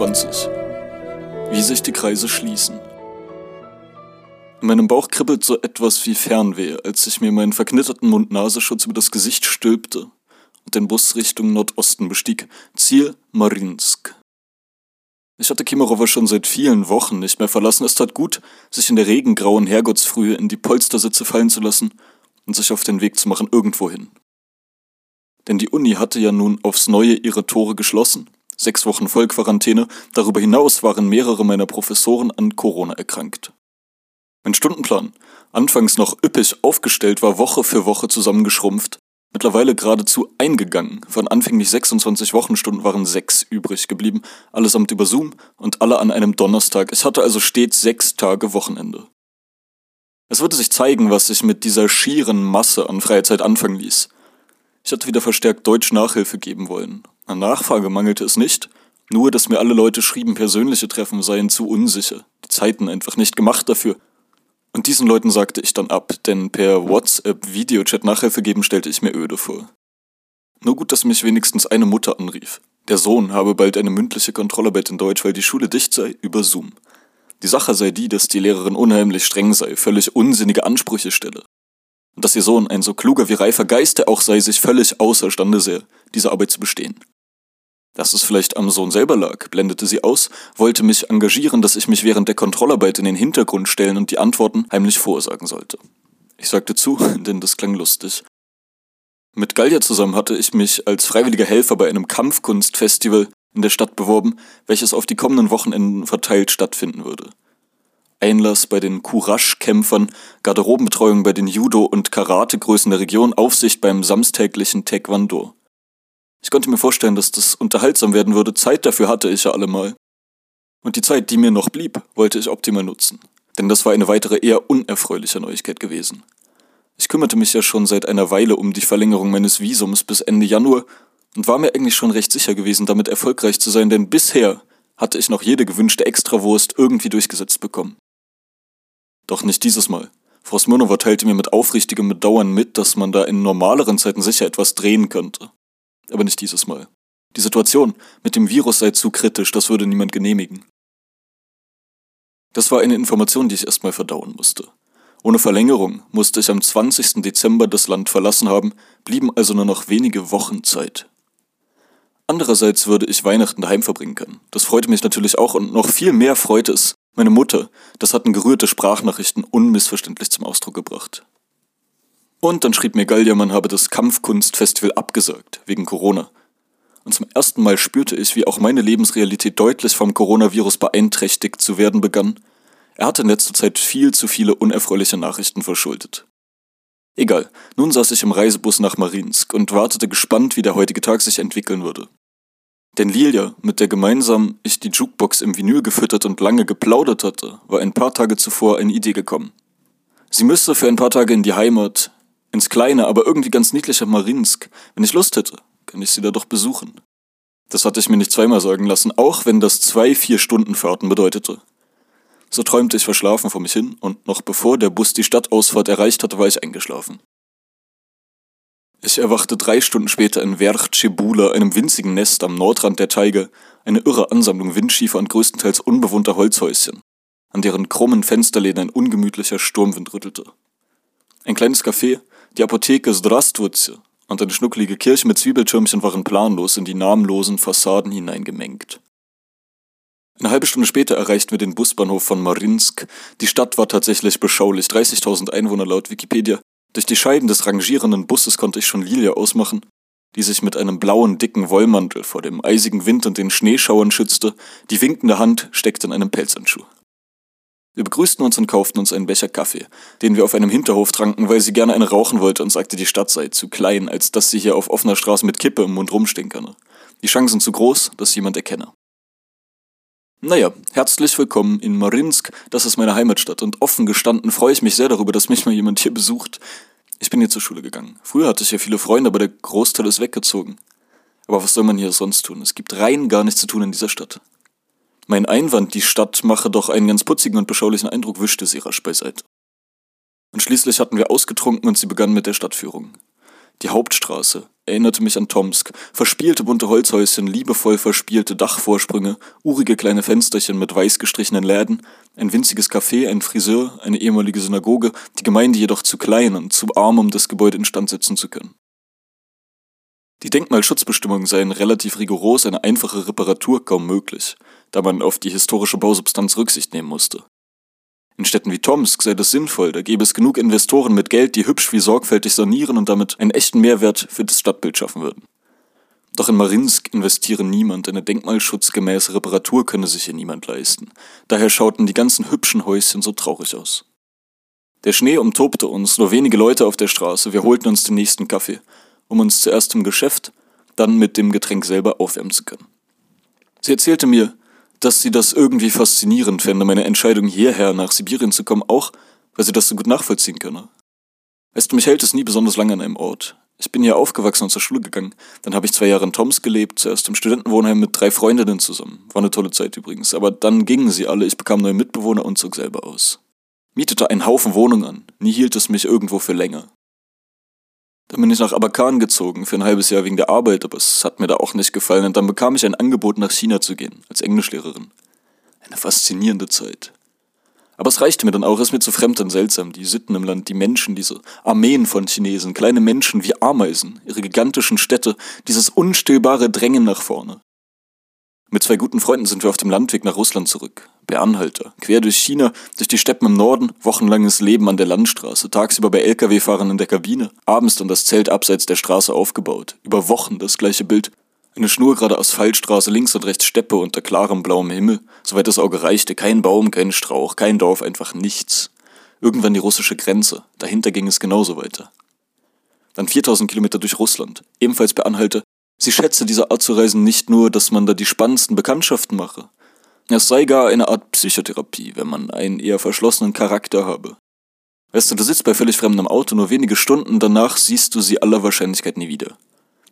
Kapitel 29 Wie sich die Kreise schließen. In meinem Bauch kribbelt so etwas wie Fernweh, als ich mir meinen verknitterten Mund-Nasenschutz über das Gesicht stülpte und den Bus Richtung Nordosten bestieg. Ziel Marinsk. Ich hatte Kimarova schon seit vielen Wochen nicht mehr verlassen. Es tat gut, sich in der regengrauen Herrgottsfrühe in die Polstersitze fallen zu lassen und sich auf den Weg zu machen irgendwohin. Denn die Uni hatte ja nun aufs Neue ihre Tore geschlossen sechs Wochen Vollquarantäne. Darüber hinaus waren mehrere meiner Professoren an Corona erkrankt. Mein Stundenplan, anfangs noch üppig aufgestellt, war Woche für Woche zusammengeschrumpft, mittlerweile geradezu eingegangen. Von anfänglich 26 Wochenstunden waren sechs übrig geblieben, allesamt über Zoom und alle an einem Donnerstag. Ich hatte also stets sechs Tage Wochenende. Es würde sich zeigen, was sich mit dieser schieren Masse an Freizeit anfangen ließ. Ich hatte wieder verstärkt Deutsch Nachhilfe geben wollen. An Nachfrage mangelte es nicht, nur dass mir alle Leute schrieben, persönliche Treffen seien zu unsicher, die Zeiten einfach nicht gemacht dafür. Und diesen Leuten sagte ich dann ab, denn per WhatsApp Videochat Nachhilfe geben stellte ich mir öde vor. Nur gut, dass mich wenigstens eine Mutter anrief. Der Sohn habe bald eine mündliche Kontrollarbeit in Deutsch, weil die Schule dicht sei, über Zoom. Die Sache sei die, dass die Lehrerin unheimlich streng sei, völlig unsinnige Ansprüche stelle und dass ihr Sohn ein so kluger wie reifer Geist er auch sei, sich völlig außerstande sähe, diese Arbeit zu bestehen. Dass es vielleicht am Sohn selber lag, blendete sie aus, wollte mich engagieren, dass ich mich während der Kontrollarbeit in den Hintergrund stellen und die Antworten heimlich vorsagen sollte. Ich sagte zu, denn das klang lustig. Mit Gallia zusammen hatte ich mich als freiwilliger Helfer bei einem Kampfkunstfestival in der Stadt beworben, welches auf die kommenden Wochenenden verteilt stattfinden würde. Einlass bei den Courage-Kämpfern, Garderobenbetreuung bei den Judo- und Karategrößen der Region, Aufsicht beim samstäglichen Taekwondo. Ich konnte mir vorstellen, dass das unterhaltsam werden würde, Zeit dafür hatte ich ja allemal. Und die Zeit, die mir noch blieb, wollte ich optimal nutzen. Denn das war eine weitere eher unerfreuliche Neuigkeit gewesen. Ich kümmerte mich ja schon seit einer Weile um die Verlängerung meines Visums bis Ende Januar und war mir eigentlich schon recht sicher gewesen, damit erfolgreich zu sein, denn bisher hatte ich noch jede gewünschte Extrawurst irgendwie durchgesetzt bekommen. Doch nicht dieses Mal. Frau Smirnova teilte mir mit aufrichtigem Bedauern mit, dass man da in normaleren Zeiten sicher etwas drehen könnte. Aber nicht dieses Mal. Die Situation mit dem Virus sei zu kritisch, das würde niemand genehmigen. Das war eine Information, die ich erstmal verdauen musste. Ohne Verlängerung musste ich am 20. Dezember das Land verlassen haben, blieben also nur noch wenige Wochen Zeit. Andererseits würde ich Weihnachten daheim verbringen können. Das freute mich natürlich auch und noch viel mehr freute es, meine Mutter, das hatten gerührte Sprachnachrichten unmissverständlich zum Ausdruck gebracht. Und dann schrieb mir Gallia, man habe das Kampfkunstfestival abgesagt, wegen Corona. Und zum ersten Mal spürte ich, wie auch meine Lebensrealität deutlich vom Coronavirus beeinträchtigt zu werden begann. Er hatte in letzter Zeit viel zu viele unerfreuliche Nachrichten verschuldet. Egal, nun saß ich im Reisebus nach Marinsk und wartete gespannt, wie der heutige Tag sich entwickeln würde. Denn Lilia, mit der gemeinsam ich die Jukebox im Vinyl gefüttert und lange geplaudert hatte, war ein paar Tage zuvor eine Idee gekommen. Sie müsste für ein paar Tage in die Heimat, ins kleine, aber irgendwie ganz niedliche Marinsk. Wenn ich Lust hätte, kann ich sie da doch besuchen. Das hatte ich mir nicht zweimal sagen lassen, auch wenn das zwei Vier-Stunden-Fahrten bedeutete. So träumte ich verschlafen vor mich hin, und noch bevor der Bus die Stadtausfahrt erreicht hatte, war ich eingeschlafen. Ich erwachte drei Stunden später in Verchebula, einem winzigen Nest am Nordrand der Teige, eine irre Ansammlung windschiefer und größtenteils unbewohnter Holzhäuschen, an deren krummen Fensterläden ein ungemütlicher Sturmwind rüttelte. Ein kleines Café, die Apotheke Zdravstvutze und eine schnuckelige Kirche mit Zwiebeltürmchen waren planlos in die namenlosen Fassaden hineingemengt. Eine halbe Stunde später erreichten wir den Busbahnhof von Marinsk. Die Stadt war tatsächlich beschaulich, 30.000 Einwohner laut Wikipedia, durch die Scheiben des rangierenden Busses konnte ich schon Lilia ausmachen, die sich mit einem blauen, dicken Wollmantel vor dem eisigen Wind und den Schneeschauern schützte, die winkende Hand steckte in einem Pelzhandschuh. Wir begrüßten uns und kauften uns einen Becher Kaffee, den wir auf einem Hinterhof tranken, weil sie gerne eine rauchen wollte und sagte, die Stadt sei zu klein, als dass sie hier auf offener Straße mit Kippe im Mund rumstehen könne. Die Chancen zu groß, dass jemand erkenne. Naja, herzlich willkommen in Marinsk, das ist meine Heimatstadt und offen gestanden freue ich mich sehr darüber, dass mich mal jemand hier besucht. Ich bin hier zur Schule gegangen. Früher hatte ich hier viele Freunde, aber der Großteil ist weggezogen. Aber was soll man hier sonst tun? Es gibt rein gar nichts zu tun in dieser Stadt. Mein Einwand, die Stadt mache doch einen ganz putzigen und beschaulichen Eindruck, wischte sie rasch beiseite. Und schließlich hatten wir ausgetrunken und sie begann mit der Stadtführung. Die Hauptstraße erinnerte mich an Tomsk. Verspielte bunte Holzhäuschen, liebevoll verspielte Dachvorsprünge, urige kleine Fensterchen mit weiß gestrichenen Läden, ein winziges Café, ein Friseur, eine ehemalige Synagoge, die Gemeinde jedoch zu klein und zu arm, um das Gebäude instand setzen zu können. Die Denkmalschutzbestimmungen seien relativ rigoros, eine einfache Reparatur kaum möglich, da man auf die historische Bausubstanz Rücksicht nehmen musste. In Städten wie Tomsk sei das sinnvoll, da gäbe es genug Investoren mit Geld, die hübsch wie sorgfältig sanieren und damit einen echten Mehrwert für das Stadtbild schaffen würden. Doch in Marinsk investiere niemand, eine denkmalschutzgemäße Reparatur könne sich hier niemand leisten. Daher schauten die ganzen hübschen Häuschen so traurig aus. Der Schnee umtobte uns, nur wenige Leute auf der Straße, wir holten uns den nächsten Kaffee, um uns zuerst im Geschäft, dann mit dem Getränk selber aufwärmen zu können. Sie erzählte mir, dass sie das irgendwie faszinierend fände, meine Entscheidung hierher nach Sibirien zu kommen, auch weil sie das so gut nachvollziehen könne. Weißt du, mich hält es nie besonders lange an einem Ort. Ich bin hier aufgewachsen und zur Schule gegangen. Dann habe ich zwei Jahre in Toms gelebt, zuerst im Studentenwohnheim mit drei Freundinnen zusammen. War eine tolle Zeit übrigens. Aber dann gingen sie alle, ich bekam neue Mitbewohner und zog selber aus. Mietete einen Haufen Wohnungen an. Nie hielt es mich irgendwo für länger. Dann bin ich nach Abakan gezogen für ein halbes Jahr wegen der Arbeit, aber es hat mir da auch nicht gefallen und dann bekam ich ein Angebot nach China zu gehen, als Englischlehrerin. Eine faszinierende Zeit. Aber es reichte mir dann auch, es ist mir zu fremd und seltsam, die Sitten im Land, die Menschen, diese Armeen von Chinesen, kleine Menschen wie Ameisen, ihre gigantischen Städte, dieses unstillbare Drängen nach vorne. Mit zwei guten Freunden sind wir auf dem Landweg nach Russland zurück. Beanhalter. Quer durch China, durch die Steppen im Norden, wochenlanges Leben an der Landstraße, tagsüber bei Lkw-Fahrern in der Kabine, abends dann das Zelt abseits der Straße aufgebaut. Über Wochen das gleiche Bild. Eine schnurgerade Asphaltstraße, links und rechts Steppe unter klarem blauem Himmel. Soweit das Auge reichte, kein Baum, kein Strauch, kein Dorf, einfach nichts. Irgendwann die russische Grenze. Dahinter ging es genauso weiter. Dann 4000 Kilometer durch Russland. Ebenfalls bei Anhalte, Sie schätze diese Art zu reisen nicht nur, dass man da die spannendsten Bekanntschaften mache. Es sei gar eine Art Psychotherapie, wenn man einen eher verschlossenen Charakter habe. Weißt du, du sitzt bei völlig fremdem Auto nur wenige Stunden, danach siehst du sie aller Wahrscheinlichkeit nie wieder.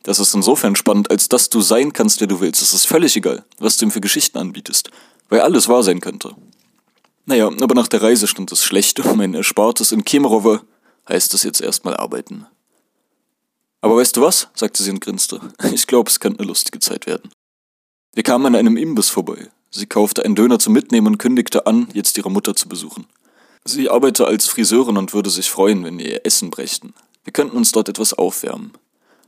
Das ist insofern spannend, als dass du sein kannst, wer du willst. Es ist völlig egal, was du ihm für Geschichten anbietest, weil alles wahr sein könnte. Naja, aber nach der Reise stand es schlecht um mein Erspartes in Kemerovo heißt es jetzt erstmal arbeiten. Aber weißt du was? sagte sie und grinste. Ich glaube, es könnte eine lustige Zeit werden. Wir kamen an einem Imbiss vorbei. Sie kaufte einen Döner zum Mitnehmen und kündigte an, jetzt ihre Mutter zu besuchen. Sie arbeitete als Friseurin und würde sich freuen, wenn wir ihr Essen brächten. Wir könnten uns dort etwas aufwärmen.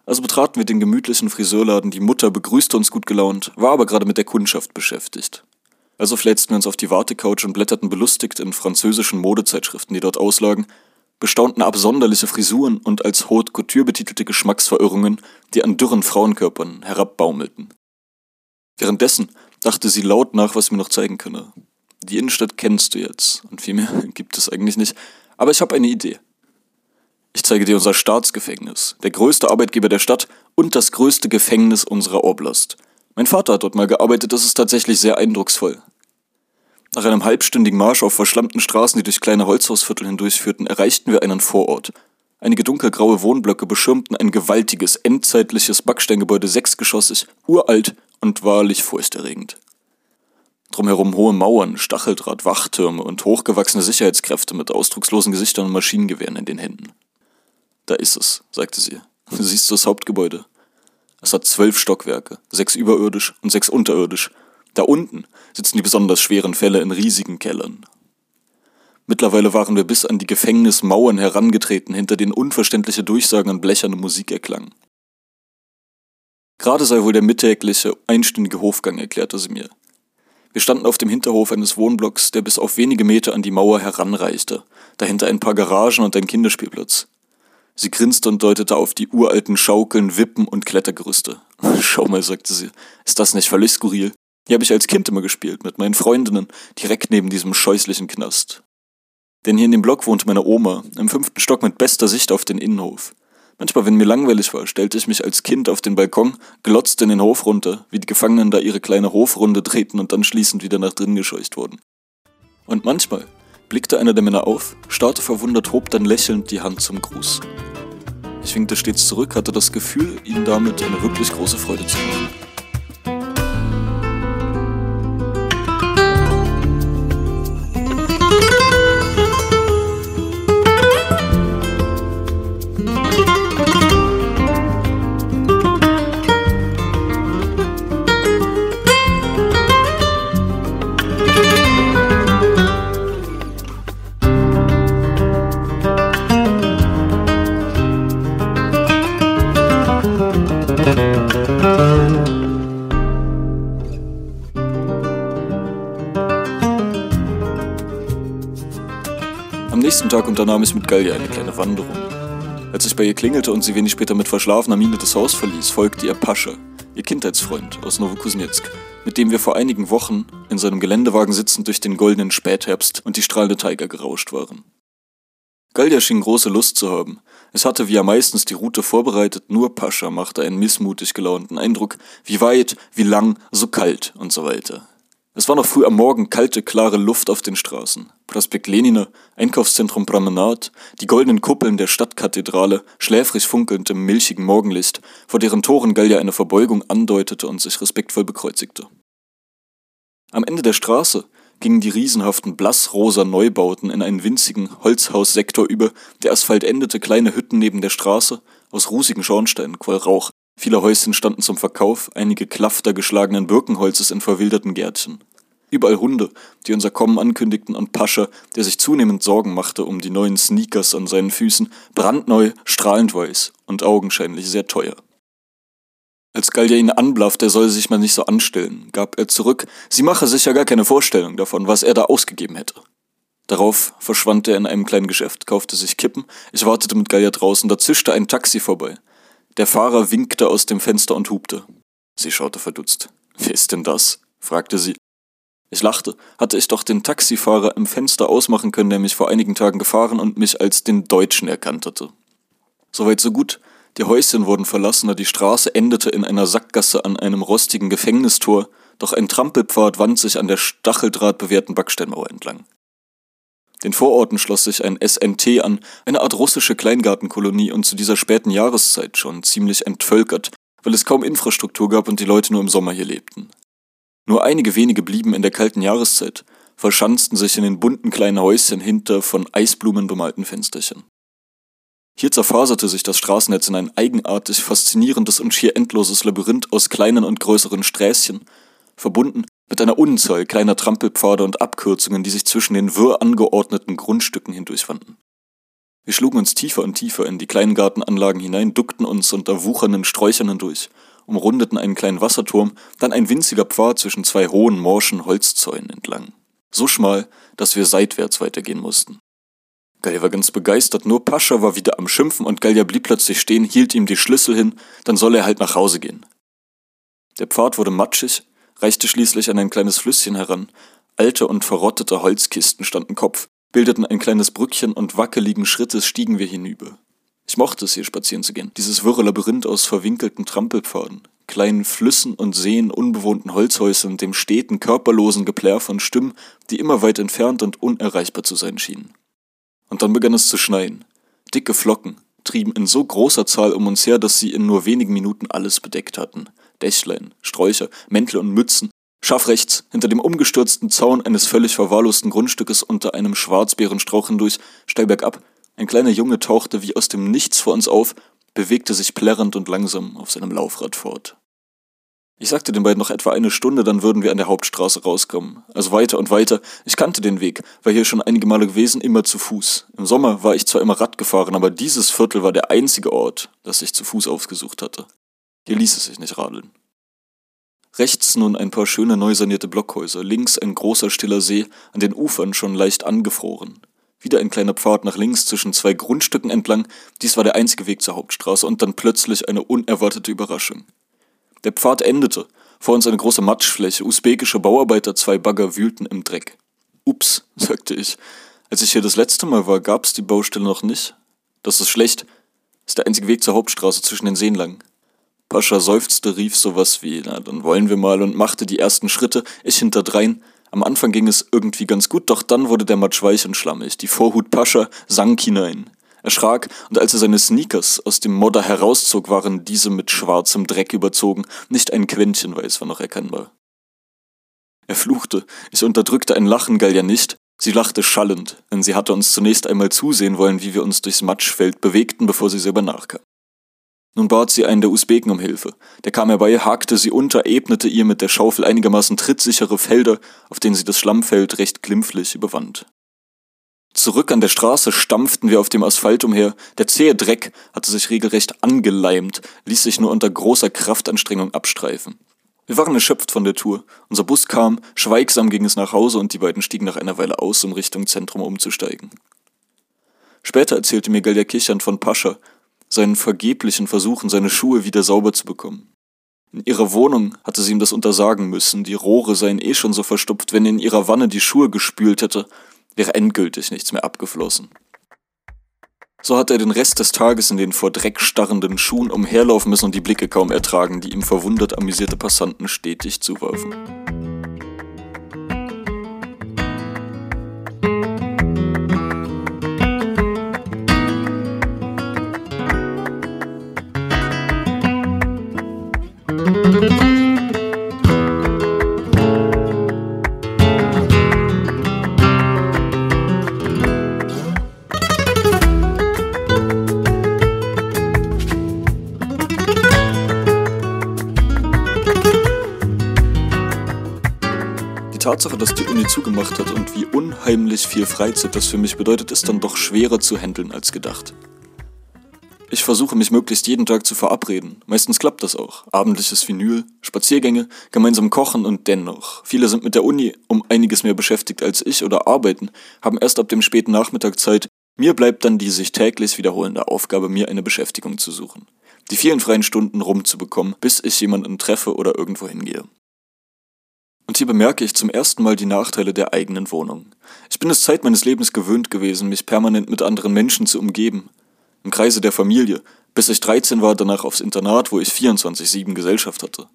Also betraten wir den gemütlichen Friseurladen, die Mutter begrüßte uns gut gelaunt, war aber gerade mit der Kundschaft beschäftigt. Also flätzten wir uns auf die Wartecouch und blätterten belustigt in französischen Modezeitschriften, die dort auslagen, bestaunten absonderliche Frisuren und als Haute Couture betitelte Geschmacksverirrungen, die an dürren Frauenkörpern herabbaumelten. Währenddessen dachte sie laut nach, was mir noch zeigen könne. Die Innenstadt kennst du jetzt, und viel mehr gibt es eigentlich nicht, aber ich habe eine Idee. Ich zeige dir unser Staatsgefängnis, der größte Arbeitgeber der Stadt und das größte Gefängnis unserer Oblast. Mein Vater hat dort mal gearbeitet, das ist tatsächlich sehr eindrucksvoll. Nach einem halbstündigen Marsch auf verschlammten Straßen, die durch kleine Holzhausviertel hindurchführten, erreichten wir einen Vorort. Einige dunkelgraue Wohnblöcke beschirmten ein gewaltiges, endzeitliches Backsteingebäude, sechsgeschossig, uralt und wahrlich furchterregend. Drumherum hohe Mauern, Stacheldraht, Wachtürme und hochgewachsene Sicherheitskräfte mit ausdruckslosen Gesichtern und Maschinengewehren in den Händen. Da ist es, sagte sie. Siehst du das Hauptgebäude? Es hat zwölf Stockwerke, sechs überirdisch und sechs unterirdisch, da unten sitzen die besonders schweren Fälle in riesigen Kellern. Mittlerweile waren wir bis an die Gefängnismauern herangetreten, hinter denen unverständliche Durchsagen und blecherne Musik erklangen. Gerade sei wohl der mittägliche, einstündige Hofgang, erklärte sie mir. Wir standen auf dem Hinterhof eines Wohnblocks, der bis auf wenige Meter an die Mauer heranreichte, dahinter ein paar Garagen und ein Kinderspielplatz. Sie grinste und deutete auf die uralten Schaukeln, Wippen und Klettergerüste. Schau mal, sagte sie, ist das nicht völlig skurril? Die habe ich als Kind immer gespielt, mit meinen Freundinnen, direkt neben diesem scheußlichen Knast. Denn hier in dem Block wohnte meine Oma, im fünften Stock mit bester Sicht auf den Innenhof. Manchmal, wenn mir langweilig war, stellte ich mich als Kind auf den Balkon, glotzte in den Hof runter, wie die Gefangenen da ihre kleine Hofrunde drehten und dann schließend wieder nach drinnen gescheucht wurden. Und manchmal blickte einer der Männer auf, starrte verwundert, hob dann lächelnd die Hand zum Gruß. Ich winkte stets zurück, hatte das Gefühl, ihnen damit eine wirklich große Freude zu machen. Nächsten Tag unternahm ich mit Gallia eine kleine Wanderung. Als ich bei ihr klingelte und sie wenig später mit verschlafener Miene das Haus verließ, folgte ihr Pascha, ihr Kindheitsfreund aus Novokuznetsk, mit dem wir vor einigen Wochen in seinem Geländewagen sitzend durch den goldenen Spätherbst und die strahlende Taiga gerauscht waren. Galdia schien große Lust zu haben. Es hatte wie er meistens die Route vorbereitet, nur Pascha machte einen missmutig gelaunten Eindruck, wie weit, wie lang, so kalt und so weiter. Es war noch früh am Morgen, kalte, klare Luft auf den Straßen. Prospekt Lenina, Einkaufszentrum Promenade, die goldenen Kuppeln der Stadtkathedrale, schläfrig funkelnd im milchigen Morgenlicht, vor deren Toren Gallia eine Verbeugung andeutete und sich respektvoll bekreuzigte. Am Ende der Straße gingen die riesenhaften blassrosa Neubauten in einen winzigen Holzhaussektor über, der Asphalt endete kleine Hütten neben der Straße, aus rußigen Schornsteinen quoll Rauch, Viele Häuschen standen zum Verkauf, einige Klafter geschlagenen Birkenholzes in verwilderten Gärtchen. Überall Hunde, die unser Kommen ankündigten, und Pascha, der sich zunehmend Sorgen machte um die neuen Sneakers an seinen Füßen, brandneu, strahlend weiß und augenscheinlich sehr teuer. Als Gallia ihn anblaffte, er solle sich mal nicht so anstellen, gab er zurück, sie mache sich ja gar keine Vorstellung davon, was er da ausgegeben hätte. Darauf verschwand er in einem kleinen Geschäft, kaufte sich Kippen, ich wartete mit Gallia draußen, da zischte ein Taxi vorbei. Der Fahrer winkte aus dem Fenster und hupte. Sie schaute verdutzt. Wer ist denn das? fragte sie. Ich lachte. Hatte ich doch den Taxifahrer im Fenster ausmachen können, der mich vor einigen Tagen gefahren und mich als den Deutschen erkannt hatte. Soweit so gut. Die Häuschen wurden verlassener, die Straße endete in einer Sackgasse an einem rostigen Gefängnistor, doch ein Trampelpfad wand sich an der stacheldrahtbewehrten Backsteinmauer entlang. Den Vororten schloss sich ein SNT an, eine Art russische Kleingartenkolonie und zu dieser späten Jahreszeit schon ziemlich entvölkert, weil es kaum Infrastruktur gab und die Leute nur im Sommer hier lebten. Nur einige wenige blieben in der kalten Jahreszeit, verschanzten sich in den bunten kleinen Häuschen hinter von Eisblumen bemalten Fensterchen. Hier zerfaserte sich das Straßennetz in ein eigenartig faszinierendes und schier endloses Labyrinth aus kleinen und größeren Sträßchen, verbunden mit einer Unzahl kleiner Trampelpfade und Abkürzungen, die sich zwischen den wirr angeordneten Grundstücken hindurchfanden. Wir schlugen uns tiefer und tiefer in die kleinen Gartenanlagen hinein, duckten uns unter wuchernden Sträuchern hindurch, umrundeten einen kleinen Wasserturm, dann ein winziger Pfad zwischen zwei hohen morschen Holzzäunen entlang. So schmal, dass wir seitwärts weitergehen mussten. Gallia war ganz begeistert, nur Pascha war wieder am Schimpfen und Gallia blieb plötzlich stehen, hielt ihm die Schlüssel hin, dann soll er halt nach Hause gehen. Der Pfad wurde matschig, reichte schließlich an ein kleines Flüsschen heran. Alte und verrottete Holzkisten standen Kopf, bildeten ein kleines Brückchen und wackeligen Schrittes stiegen wir hinüber. Ich mochte es, hier spazieren zu gehen. Dieses wirre Labyrinth aus verwinkelten Trampelpfaden, kleinen Flüssen und Seen, unbewohnten Holzhäusern, dem steten, körperlosen Geplärr von Stimmen, die immer weit entfernt und unerreichbar zu sein schienen. Und dann begann es zu schneien. Dicke Flocken trieben in so großer Zahl um uns her, dass sie in nur wenigen Minuten alles bedeckt hatten. Dächlein, Sträucher, Mäntel und Mützen. Scharf rechts, hinter dem umgestürzten Zaun eines völlig verwahrlosten Grundstückes unter einem Schwarzbeerenstrauch hindurch, steil bergab, ein kleiner Junge tauchte wie aus dem Nichts vor uns auf, bewegte sich plärrend und langsam auf seinem Laufrad fort. Ich sagte den beiden noch etwa eine Stunde, dann würden wir an der Hauptstraße rauskommen. Also weiter und weiter. Ich kannte den Weg, war hier schon einige Male gewesen, immer zu Fuß. Im Sommer war ich zwar immer Rad gefahren, aber dieses Viertel war der einzige Ort, das ich zu Fuß aufgesucht hatte. Hier ließ es sich nicht radeln. Rechts nun ein paar schöne neu sanierte Blockhäuser, links ein großer stiller See, an den Ufern schon leicht angefroren. Wieder ein kleiner Pfad nach links zwischen zwei Grundstücken entlang, dies war der einzige Weg zur Hauptstraße, und dann plötzlich eine unerwartete Überraschung. Der Pfad endete, vor uns eine große Matschfläche, usbekische Bauarbeiter, zwei Bagger wühlten im Dreck. Ups, sagte ich. Als ich hier das letzte Mal war, gab's die Baustelle noch nicht. Das ist schlecht. Ist der einzige Weg zur Hauptstraße zwischen den Seen lang. Pascha seufzte, rief sowas wie, na, dann wollen wir mal und machte die ersten Schritte, ich hinterdrein. Am Anfang ging es irgendwie ganz gut, doch dann wurde der Matsch weich und schlammig. Die Vorhut Pascha sank hinein. Er schrak, und als er seine Sneakers aus dem Modder herauszog, waren diese mit schwarzem Dreck überzogen, nicht ein Quäntchen weiß war noch erkennbar. Er fluchte, ich unterdrückte ein Lachen Gallia nicht, sie lachte schallend, denn sie hatte uns zunächst einmal zusehen wollen, wie wir uns durchs Matschfeld bewegten, bevor sie selber nachkam. Nun bat sie einen der Usbeken um Hilfe. Der kam herbei, hakte sie unter, ebnete ihr mit der Schaufel einigermaßen trittsichere Felder, auf denen sie das Schlammfeld recht glimpflich überwand. Zurück an der Straße stampften wir auf dem Asphalt umher. Der zähe Dreck hatte sich regelrecht angeleimt, ließ sich nur unter großer Kraftanstrengung abstreifen. Wir waren erschöpft von der Tour. Unser Bus kam, schweigsam ging es nach Hause und die beiden stiegen nach einer Weile aus, um Richtung Zentrum umzusteigen. Später erzählte mir Galja Kichern von Pascha, seinen vergeblichen Versuchen, seine Schuhe wieder sauber zu bekommen. In ihrer Wohnung hatte sie ihm das untersagen müssen, die Rohre seien eh schon so verstopft, wenn er in ihrer Wanne die Schuhe gespült hätte, wäre endgültig nichts mehr abgeflossen. So hat er den Rest des Tages in den vor Dreck starrenden Schuhen umherlaufen müssen und die Blicke kaum ertragen, die ihm verwundert amüsierte Passanten stetig zuwarfen. Tatsache, dass die Uni zugemacht hat und wie unheimlich viel Freizeit das für mich bedeutet, ist dann doch schwerer zu handeln als gedacht. Ich versuche mich möglichst jeden Tag zu verabreden. Meistens klappt das auch. Abendliches Vinyl, Spaziergänge, gemeinsam kochen und dennoch. Viele sind mit der Uni um einiges mehr beschäftigt als ich oder arbeiten, haben erst ab dem späten Nachmittag Zeit. Mir bleibt dann die sich täglich wiederholende Aufgabe, mir eine Beschäftigung zu suchen. Die vielen freien Stunden rumzubekommen, bis ich jemanden treffe oder irgendwo hingehe. Und hier bemerke ich zum ersten Mal die Nachteile der eigenen Wohnung. Ich bin es Zeit meines Lebens gewöhnt gewesen, mich permanent mit anderen Menschen zu umgeben. Im Kreise der Familie, bis ich 13 war, danach aufs Internat, wo ich 24-7 Gesellschaft hatte.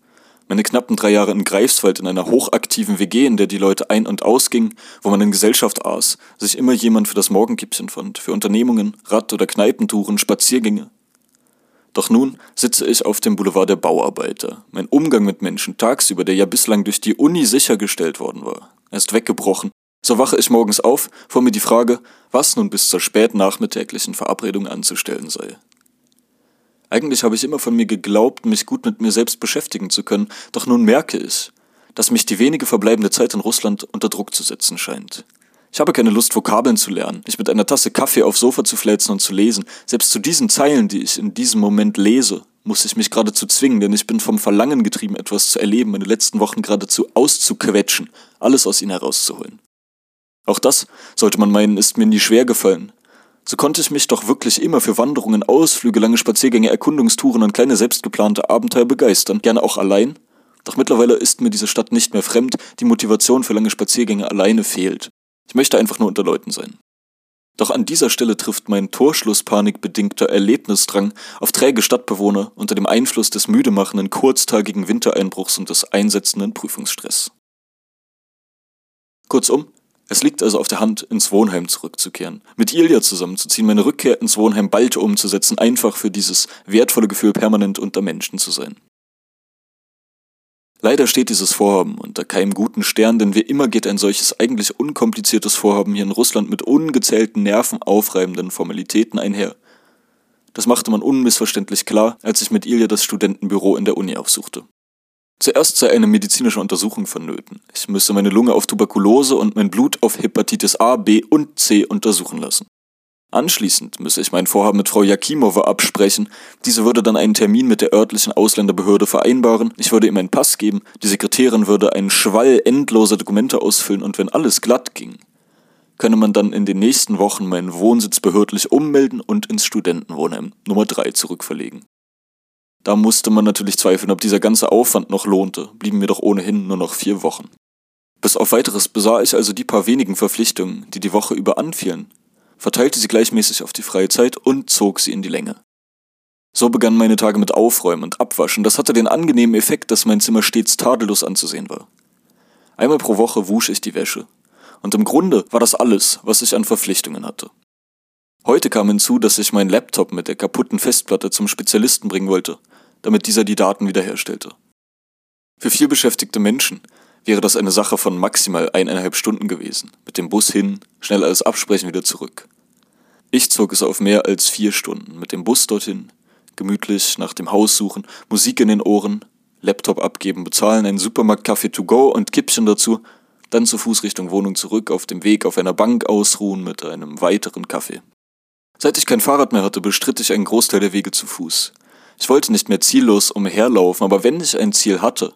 Meine knappen drei Jahre in Greifswald in einer hochaktiven WG, in der die Leute ein- und ausgingen, wo man in Gesellschaft aß, sich immer jemand für das Morgenkippchen fand, für Unternehmungen, Rad- oder Kneipentouren, Spaziergänge, doch nun sitze ich auf dem Boulevard der Bauarbeiter. Mein Umgang mit Menschen tagsüber, der ja bislang durch die Uni sichergestellt worden war, ist weggebrochen. So wache ich morgens auf, vor mir die Frage, was nun bis zur spätnachmittäglichen Verabredung anzustellen sei. Eigentlich habe ich immer von mir geglaubt, mich gut mit mir selbst beschäftigen zu können, doch nun merke ich, dass mich die wenige verbleibende Zeit in Russland unter Druck zu setzen scheint. Ich habe keine Lust, Vokabeln zu lernen, mich mit einer Tasse Kaffee aufs Sofa zu fläzen und zu lesen. Selbst zu diesen Zeilen, die ich in diesem Moment lese, muss ich mich geradezu zwingen, denn ich bin vom Verlangen getrieben, etwas zu erleben, meine letzten Wochen geradezu auszuquetschen, alles aus ihnen herauszuholen. Auch das, sollte man meinen, ist mir nie schwer gefallen. So konnte ich mich doch wirklich immer für Wanderungen, Ausflüge, lange Spaziergänge, Erkundungstouren und kleine selbstgeplante Abenteuer begeistern, gerne auch allein. Doch mittlerweile ist mir diese Stadt nicht mehr fremd, die Motivation für lange Spaziergänge alleine fehlt. Ich möchte einfach nur unter Leuten sein. Doch an dieser Stelle trifft mein Torschlusspanik-bedingter Erlebnisdrang auf träge Stadtbewohner unter dem Einfluss des müdemachenden kurztagigen Wintereinbruchs und des einsetzenden Prüfungsstress. Kurzum, es liegt also auf der Hand, ins Wohnheim zurückzukehren, mit Ilja zusammenzuziehen, meine Rückkehr ins Wohnheim bald umzusetzen, einfach für dieses wertvolle Gefühl, permanent unter Menschen zu sein. Leider steht dieses Vorhaben unter keinem guten Stern, denn wie immer geht ein solches eigentlich unkompliziertes Vorhaben hier in Russland mit ungezählten nervenaufreibenden Formalitäten einher. Das machte man unmissverständlich klar, als ich mit Ilja das Studentenbüro in der Uni aufsuchte. Zuerst sei eine medizinische Untersuchung vonnöten. Ich müsse meine Lunge auf Tuberkulose und mein Blut auf Hepatitis A, B und C untersuchen lassen. Anschließend müsse ich mein Vorhaben mit Frau Jakimova absprechen. Diese würde dann einen Termin mit der örtlichen Ausländerbehörde vereinbaren. Ich würde ihm einen Pass geben. Die Sekretärin würde einen Schwall endloser Dokumente ausfüllen und wenn alles glatt ging, könne man dann in den nächsten Wochen meinen Wohnsitz behördlich ummelden und ins Studentenwohnheim Nummer 3 zurückverlegen. Da musste man natürlich zweifeln, ob dieser ganze Aufwand noch lohnte, blieben mir doch ohnehin nur noch vier Wochen. Bis auf weiteres besah ich also die paar wenigen Verpflichtungen, die die Woche über anfielen, verteilte sie gleichmäßig auf die freie Zeit und zog sie in die Länge. So begannen meine Tage mit Aufräumen und Abwaschen. Das hatte den angenehmen Effekt, dass mein Zimmer stets tadellos anzusehen war. Einmal pro Woche wusch ich die Wäsche. Und im Grunde war das alles, was ich an Verpflichtungen hatte. Heute kam hinzu, dass ich meinen Laptop mit der kaputten Festplatte zum Spezialisten bringen wollte, damit dieser die Daten wiederherstellte. Für vielbeschäftigte Menschen wäre das eine Sache von maximal eineinhalb Stunden gewesen. Mit dem Bus hin, schnell alles absprechen, wieder zurück. Ich zog es auf mehr als vier Stunden. Mit dem Bus dorthin, gemütlich nach dem Haus suchen, Musik in den Ohren, Laptop abgeben, bezahlen, einen Supermarktkaffee to go und Kippchen dazu, dann zu Fuß Richtung Wohnung zurück, auf dem Weg auf einer Bank ausruhen mit einem weiteren Kaffee. Seit ich kein Fahrrad mehr hatte, bestritt ich einen Großteil der Wege zu Fuß. Ich wollte nicht mehr ziellos umherlaufen, aber wenn ich ein Ziel hatte,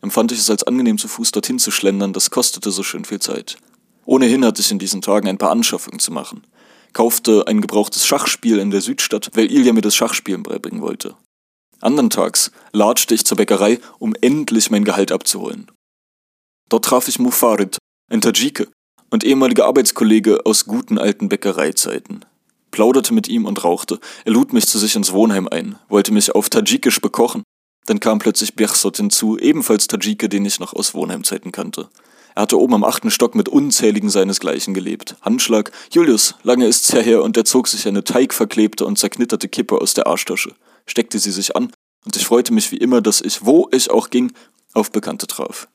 empfand ich es als angenehm zu Fuß dorthin zu schlendern, das kostete so schön viel Zeit. Ohnehin hatte ich in diesen Tagen ein paar Anschaffungen zu machen. Kaufte ein gebrauchtes Schachspiel in der Südstadt, weil Ilja mir das Schachspielen beibringen wollte. Andern Tags latschte ich zur Bäckerei, um endlich mein Gehalt abzuholen. Dort traf ich Mufarid, ein Tajike und ehemaliger Arbeitskollege aus guten alten Bäckereizeiten. Plauderte mit ihm und rauchte. Er lud mich zu sich ins Wohnheim ein, wollte mich auf Tadschikisch bekochen. Dann kam plötzlich Behrsot hinzu, ebenfalls Tadschike, den ich noch aus Wohnheimzeiten kannte. Er hatte oben am achten Stock mit unzähligen seinesgleichen gelebt. Handschlag, Julius, lange ist's ja her, und er zog sich eine teigverklebte und zerknitterte Kippe aus der Arschtasche, steckte sie sich an, und ich freute mich wie immer, dass ich, wo ich auch ging, auf Bekannte traf.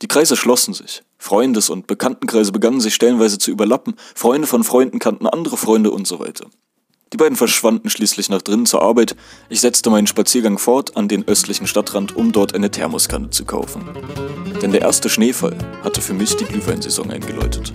Die Kreise schlossen sich. Freundes- und Bekanntenkreise begannen sich stellenweise zu überlappen, Freunde von Freunden kannten andere Freunde und so weiter. Die beiden verschwanden schließlich nach drinnen zur Arbeit. Ich setzte meinen Spaziergang fort an den östlichen Stadtrand, um dort eine Thermoskanne zu kaufen. Denn der erste Schneefall hatte für mich die Glühweinsaison eingeläutet.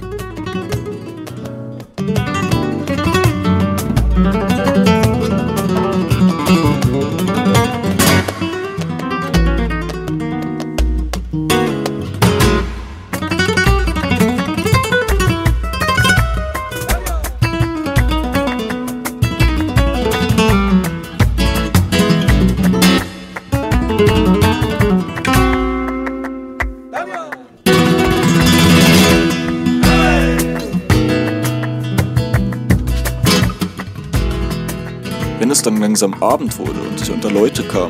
Es dann langsam Abend wurde und ich unter Leute kam,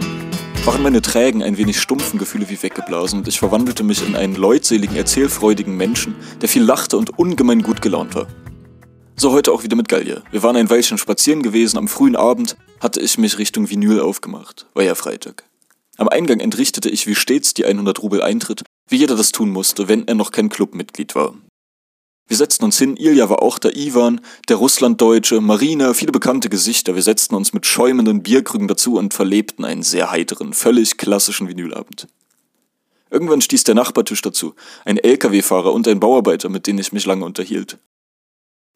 waren meine trägen, ein wenig stumpfen Gefühle wie weggeblasen und ich verwandelte mich in einen leutseligen, erzählfreudigen Menschen, der viel lachte und ungemein gut gelaunt war. So heute auch wieder mit Gallier. Wir waren ein Weilchen spazieren gewesen, am frühen Abend hatte ich mich Richtung Vinyl aufgemacht. War ja Freitag. Am Eingang entrichtete ich wie stets die 100 Rubel Eintritt, wie jeder das tun musste, wenn er noch kein Clubmitglied war. Wir setzten uns hin, Ilja war auch da, Ivan, der Russlanddeutsche, Marina, viele bekannte Gesichter. Wir setzten uns mit schäumenden Bierkrügen dazu und verlebten einen sehr heiteren, völlig klassischen Vinylabend. Irgendwann stieß der Nachbartisch dazu, ein Lkw-Fahrer und ein Bauarbeiter, mit denen ich mich lange unterhielt.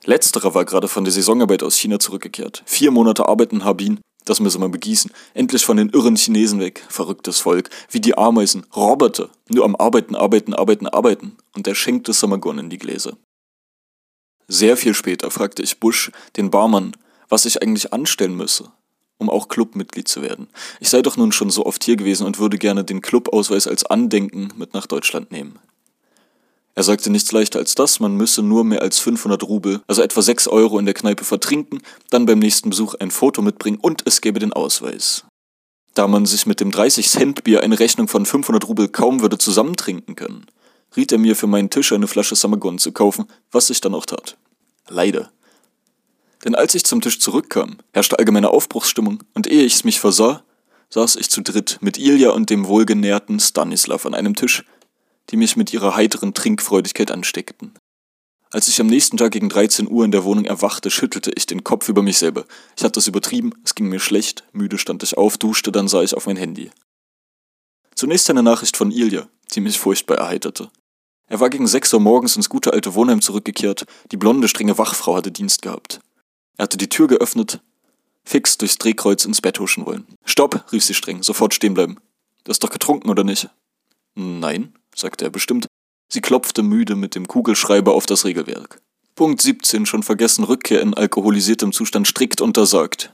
Letzterer war gerade von der Saisonarbeit aus China zurückgekehrt. Vier Monate arbeiten in Harbin, das müsse man begießen. Endlich von den irren Chinesen weg. Verrücktes Volk. Wie die Ameisen. Roboter. Nur am Arbeiten, Arbeiten, Arbeiten, Arbeiten. Und er schenkte Samagon in die Gläser. Sehr viel später fragte ich Bush, den Barmann, was ich eigentlich anstellen müsse, um auch Clubmitglied zu werden. Ich sei doch nun schon so oft hier gewesen und würde gerne den Clubausweis als Andenken mit nach Deutschland nehmen. Er sagte nichts leichter als das, man müsse nur mehr als 500 Rubel, also etwa 6 Euro in der Kneipe vertrinken, dann beim nächsten Besuch ein Foto mitbringen und es gäbe den Ausweis. Da man sich mit dem 30-Cent-Bier eine Rechnung von 500 Rubel kaum würde zusammentrinken können, riet er mir für meinen Tisch eine Flasche Samagon zu kaufen, was ich dann auch tat. Leider. Denn als ich zum Tisch zurückkam, herrschte allgemeine Aufbruchsstimmung, und ehe ich es mich versah, saß ich zu dritt mit Ilja und dem wohlgenährten Stanislav an einem Tisch, die mich mit ihrer heiteren Trinkfreudigkeit ansteckten. Als ich am nächsten Tag gegen 13 Uhr in der Wohnung erwachte, schüttelte ich den Kopf über mich selber. Ich hatte es übertrieben, es ging mir schlecht, müde stand ich auf, duschte, dann sah ich auf mein Handy. Zunächst eine Nachricht von Ilja, die mich furchtbar erheiterte. Er war gegen sechs Uhr morgens ins gute alte Wohnheim zurückgekehrt. Die blonde, strenge Wachfrau hatte Dienst gehabt. Er hatte die Tür geöffnet, fix durchs Drehkreuz ins Bett huschen wollen. Stopp, rief sie streng, sofort stehen bleiben. Du hast doch getrunken, oder nicht? Nein, sagte er bestimmt. Sie klopfte müde mit dem Kugelschreiber auf das Regelwerk. Punkt 17, schon vergessen, Rückkehr in alkoholisiertem Zustand strikt untersagt.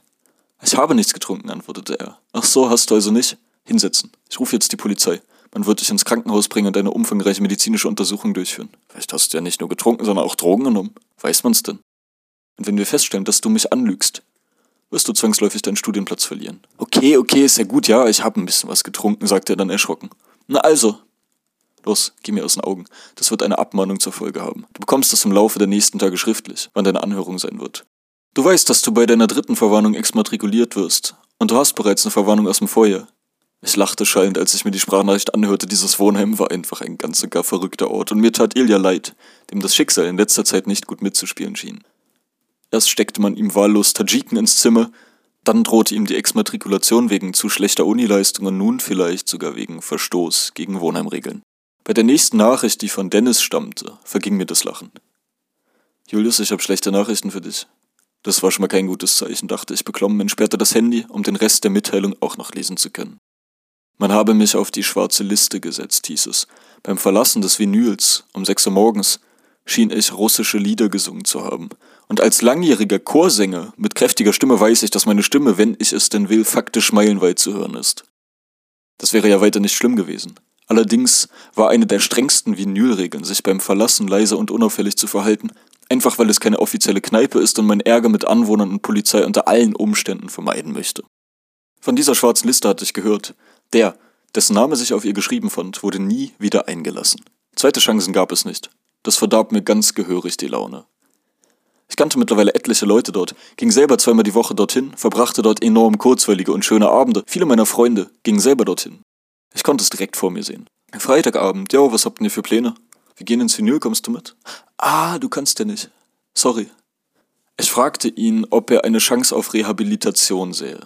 Ich habe nichts getrunken, antwortete er. Ach so, hast du also nicht? Hinsetzen. Ich rufe jetzt die Polizei. Man wird dich ins Krankenhaus bringen und eine umfangreiche medizinische Untersuchung durchführen. Vielleicht hast du ja nicht nur getrunken, sondern auch Drogen genommen. Weiß man's denn? Und wenn wir feststellen, dass du mich anlügst, wirst du zwangsläufig deinen Studienplatz verlieren. Okay, okay, ist ja gut, ja, ich habe ein bisschen was getrunken, sagte er dann erschrocken. Na also. Los, geh mir aus den Augen. Das wird eine Abmahnung zur Folge haben. Du bekommst das im Laufe der nächsten Tage schriftlich, wann deine Anhörung sein wird. Du weißt, dass du bei deiner dritten Verwarnung exmatrikuliert wirst. Und du hast bereits eine Verwarnung aus dem Vorjahr. Ich lachte schallend, als ich mir die Sprachnachricht anhörte. Dieses Wohnheim war einfach ein ganz und gar verrückter Ort und mir tat Ilja leid, dem das Schicksal in letzter Zeit nicht gut mitzuspielen schien. Erst steckte man ihm wahllos Tadschiken ins Zimmer, dann drohte ihm die Exmatrikulation wegen zu schlechter Unileistung und nun vielleicht sogar wegen Verstoß gegen Wohnheimregeln. Bei der nächsten Nachricht, die von Dennis stammte, verging mir das Lachen. Julius, ich habe schlechte Nachrichten für dich. Das war schon mal kein gutes Zeichen, dachte ich beklommen, entsperrte das Handy, um den Rest der Mitteilung auch noch lesen zu können. Man habe mich auf die schwarze Liste gesetzt, hieß es. Beim Verlassen des Vinyls um sechs Uhr morgens schien ich russische Lieder gesungen zu haben. Und als langjähriger Chorsänger mit kräftiger Stimme weiß ich, dass meine Stimme, wenn ich es denn will, faktisch meilenweit zu hören ist. Das wäre ja weiter nicht schlimm gewesen. Allerdings war eine der strengsten Vinylregeln, sich beim Verlassen leise und unauffällig zu verhalten, einfach weil es keine offizielle Kneipe ist und mein Ärger mit Anwohnern und Polizei unter allen Umständen vermeiden möchte. Von dieser schwarzen Liste hatte ich gehört. Der, dessen Name sich auf ihr geschrieben fand, wurde nie wieder eingelassen. Zweite Chancen gab es nicht. Das verdarb mir ganz gehörig die Laune. Ich kannte mittlerweile etliche Leute dort, ging selber zweimal die Woche dorthin, verbrachte dort enorm kurzweilige und schöne Abende. Viele meiner Freunde gingen selber dorthin. Ich konnte es direkt vor mir sehen. Freitagabend, ja, was habt ihr für Pläne? Wir gehen ins Vinyl, kommst du mit? Ah, du kannst ja nicht. Sorry. Ich fragte ihn, ob er eine Chance auf Rehabilitation sähe.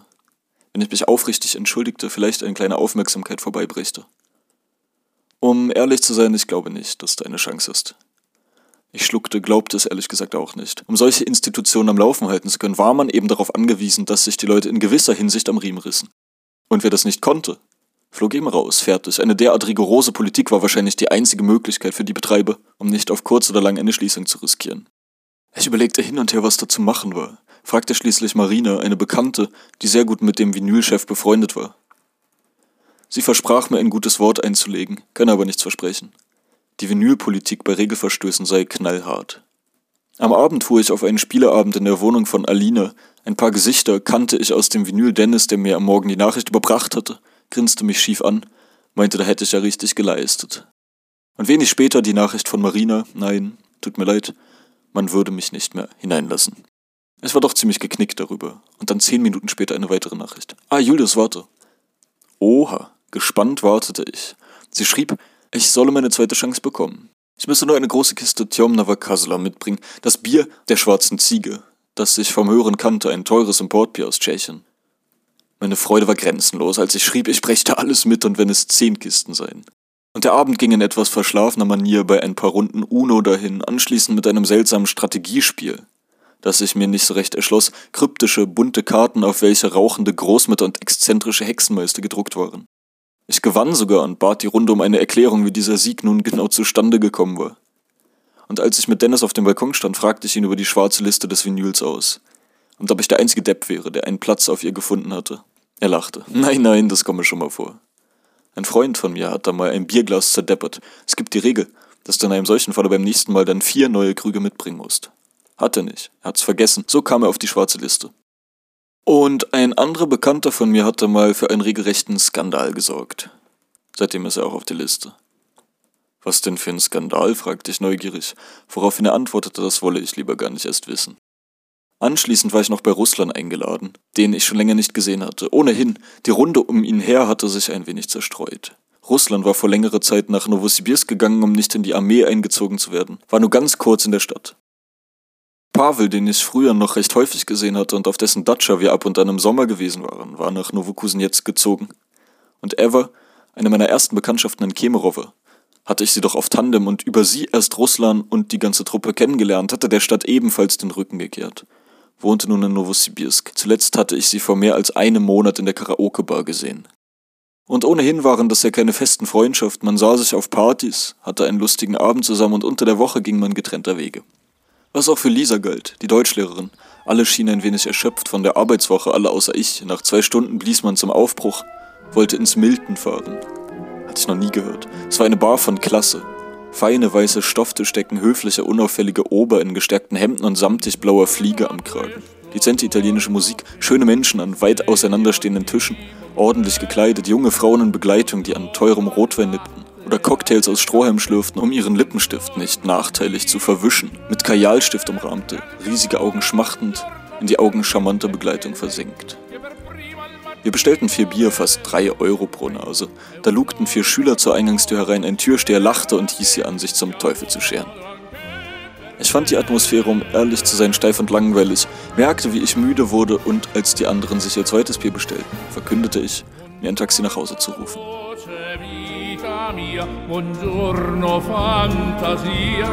Wenn ich mich aufrichtig entschuldigte, vielleicht eine kleine Aufmerksamkeit vorbeibrächte. Um ehrlich zu sein, ich glaube nicht, dass da eine Chance ist. Ich schluckte, glaubte es ehrlich gesagt auch nicht. Um solche Institutionen am Laufen halten zu können, war man eben darauf angewiesen, dass sich die Leute in gewisser Hinsicht am Riemen rissen. Und wer das nicht konnte, flog eben raus, fertig. Eine derart rigorose Politik war wahrscheinlich die einzige Möglichkeit für die Betreiber, um nicht auf kurz oder lang eine Schließung zu riskieren. Ich überlegte hin und her, was da zu machen war, fragte schließlich Marina, eine Bekannte, die sehr gut mit dem Vinylchef befreundet war. Sie versprach mir ein gutes Wort einzulegen, kann aber nichts versprechen. Die Vinylpolitik bei Regelverstößen sei knallhart. Am Abend fuhr ich auf einen Spieleabend in der Wohnung von Alina. Ein paar Gesichter kannte ich aus dem Vinyl Dennis, der mir am Morgen die Nachricht überbracht hatte grinste mich schief an, meinte, da hätte ich ja richtig geleistet. Und wenig später die Nachricht von Marina, nein, tut mir leid, man würde mich nicht mehr hineinlassen. Es war doch ziemlich geknickt darüber. Und dann zehn Minuten später eine weitere Nachricht. Ah, Julius, warte. Oha, gespannt wartete ich. Sie schrieb, ich solle meine zweite Chance bekommen. Ich müsse nur eine große Kiste Tjomnava Kasla mitbringen, das Bier der schwarzen Ziege, das ich vom Hören kannte, ein teures Importbier aus Tschechien. Meine Freude war grenzenlos, als ich schrieb, ich brächte alles mit und wenn es zehn Kisten seien. Und der Abend ging in etwas verschlafener Manier bei ein paar Runden Uno dahin, anschließend mit einem seltsamen Strategiespiel, das sich mir nicht so recht erschloss, kryptische, bunte Karten, auf welche rauchende Großmütter und exzentrische Hexenmeister gedruckt waren. Ich gewann sogar und bat die Runde um eine Erklärung, wie dieser Sieg nun genau zustande gekommen war. Und als ich mit Dennis auf dem Balkon stand, fragte ich ihn über die schwarze Liste des Vinyls aus. Und ob ich der einzige Depp wäre, der einen Platz auf ihr gefunden hatte. Er lachte. Nein, nein, das komme schon mal vor. Ein Freund von mir hat da mal ein Bierglas zerdeppert. Es gibt die Regel, dass du in einem solchen Falle beim nächsten Mal dann vier neue Krüge mitbringen musst. Hat er nicht. Er hat's vergessen. So kam er auf die schwarze Liste. Und ein anderer Bekannter von mir hatte mal für einen regelrechten Skandal gesorgt. Seitdem ist er auch auf der Liste. Was denn für ein Skandal? fragte ich neugierig, woraufhin er antwortete, das wolle ich lieber gar nicht erst wissen. Anschließend war ich noch bei Russland eingeladen, den ich schon länger nicht gesehen hatte. Ohnehin, die Runde um ihn her hatte sich ein wenig zerstreut. Russland war vor längerer Zeit nach Novosibirsk gegangen, um nicht in die Armee eingezogen zu werden, war nur ganz kurz in der Stadt. Pavel, den ich früher noch recht häufig gesehen hatte und auf dessen Datscha wir ab und an im Sommer gewesen waren, war nach Novokuznetsk gezogen. Und Eva, eine meiner ersten Bekanntschaften in Kemerovo, hatte ich sie doch auf Tandem und über sie erst Russland und die ganze Truppe kennengelernt, hatte der Stadt ebenfalls den Rücken gekehrt wohnte nun in Novosibirsk. Zuletzt hatte ich sie vor mehr als einem Monat in der Karaoke-Bar gesehen. Und ohnehin waren das ja keine festen Freundschaften, man sah sich auf Partys, hatte einen lustigen Abend zusammen und unter der Woche ging man getrennter Wege. Was auch für Lisa galt, die Deutschlehrerin. Alle schienen ein wenig erschöpft von der Arbeitswoche, alle außer ich. Nach zwei Stunden blies man zum Aufbruch, wollte ins Milton fahren. Hatte ich noch nie gehört. Es war eine Bar von Klasse. Feine weiße Stofftischdecken, höfliche, unauffällige Ober in gestärkten Hemden und samtig blauer Fliege am Kragen. Dezente italienische Musik, schöne Menschen an weit auseinanderstehenden Tischen, ordentlich gekleidet, junge Frauen in Begleitung, die an teurem Rotwein nippten oder Cocktails aus Strohhalm schlürften, um ihren Lippenstift nicht nachteilig zu verwischen, mit Kajalstift umrahmte, riesige Augen schmachtend, in die Augen charmanter Begleitung versenkt. Wir bestellten vier Bier, fast drei Euro pro Nase. Da lugten vier Schüler zur Eingangstür herein, ein Türsteher lachte und hieß sie an, sich zum Teufel zu scheren. Ich fand die Atmosphäre, um ehrlich zu sein, steif und langweilig, merkte, wie ich müde wurde und als die anderen sich ihr zweites Bier bestellten, verkündete ich, mir ein Taxi nach Hause zu rufen. Buongiorno fantasia,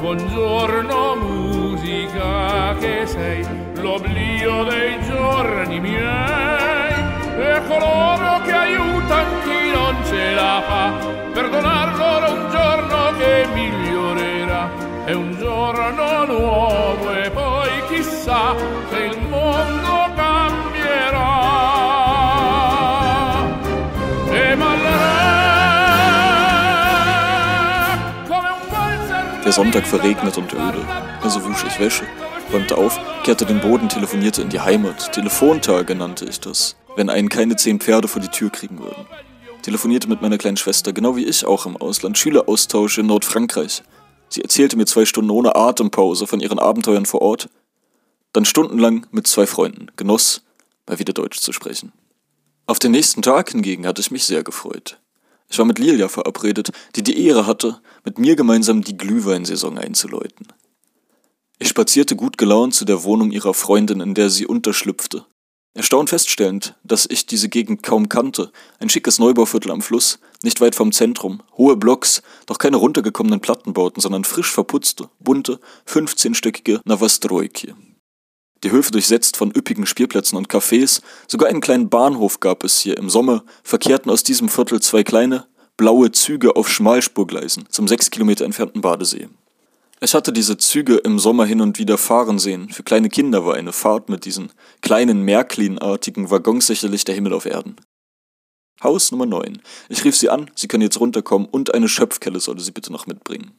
buongiorno musica che sei l'oblio dei giorni miei. E coloro che aiutano chi non ce la fa, perdonar loro un giorno che migliorerà, è un giorno nuovo e poi chissà Der Sonntag verregnet und öde, also wusch ich Wäsche, räumte auf, kehrte den Boden, telefonierte in die Heimat. Telefontage nannte ich das, wenn einen keine zehn Pferde vor die Tür kriegen würden. Telefonierte mit meiner kleinen Schwester, genau wie ich auch im Ausland, Schüleraustausch in Nordfrankreich. Sie erzählte mir zwei Stunden ohne Atempause von ihren Abenteuern vor Ort, dann stundenlang mit zwei Freunden, genoss, mal wieder Deutsch zu sprechen. Auf den nächsten Tag hingegen hatte ich mich sehr gefreut. Ich war mit Lilia verabredet, die die Ehre hatte, mit mir gemeinsam die Glühweinsaison einzuläuten. Ich spazierte gut gelaunt zu der Wohnung ihrer Freundin, in der sie unterschlüpfte. Erstaunt feststellend, dass ich diese Gegend kaum kannte. Ein schickes Neubauviertel am Fluss, nicht weit vom Zentrum, hohe Blocks, doch keine runtergekommenen Plattenbauten, sondern frisch verputzte, bunte, 15-stöckige Navastrojki. Die Höfe durchsetzt von üppigen Spielplätzen und Cafés, sogar einen kleinen Bahnhof gab es hier. Im Sommer verkehrten aus diesem Viertel zwei kleine, blaue Züge auf Schmalspurgleisen zum sechs Kilometer entfernten Badesee. Ich hatte diese Züge im Sommer hin und wieder fahren sehen. Für kleine Kinder war eine Fahrt mit diesen kleinen Märklin-artigen Waggons sicherlich der Himmel auf Erden. Haus Nummer 9. Ich rief sie an, sie können jetzt runterkommen und eine Schöpfkelle solle sie bitte noch mitbringen.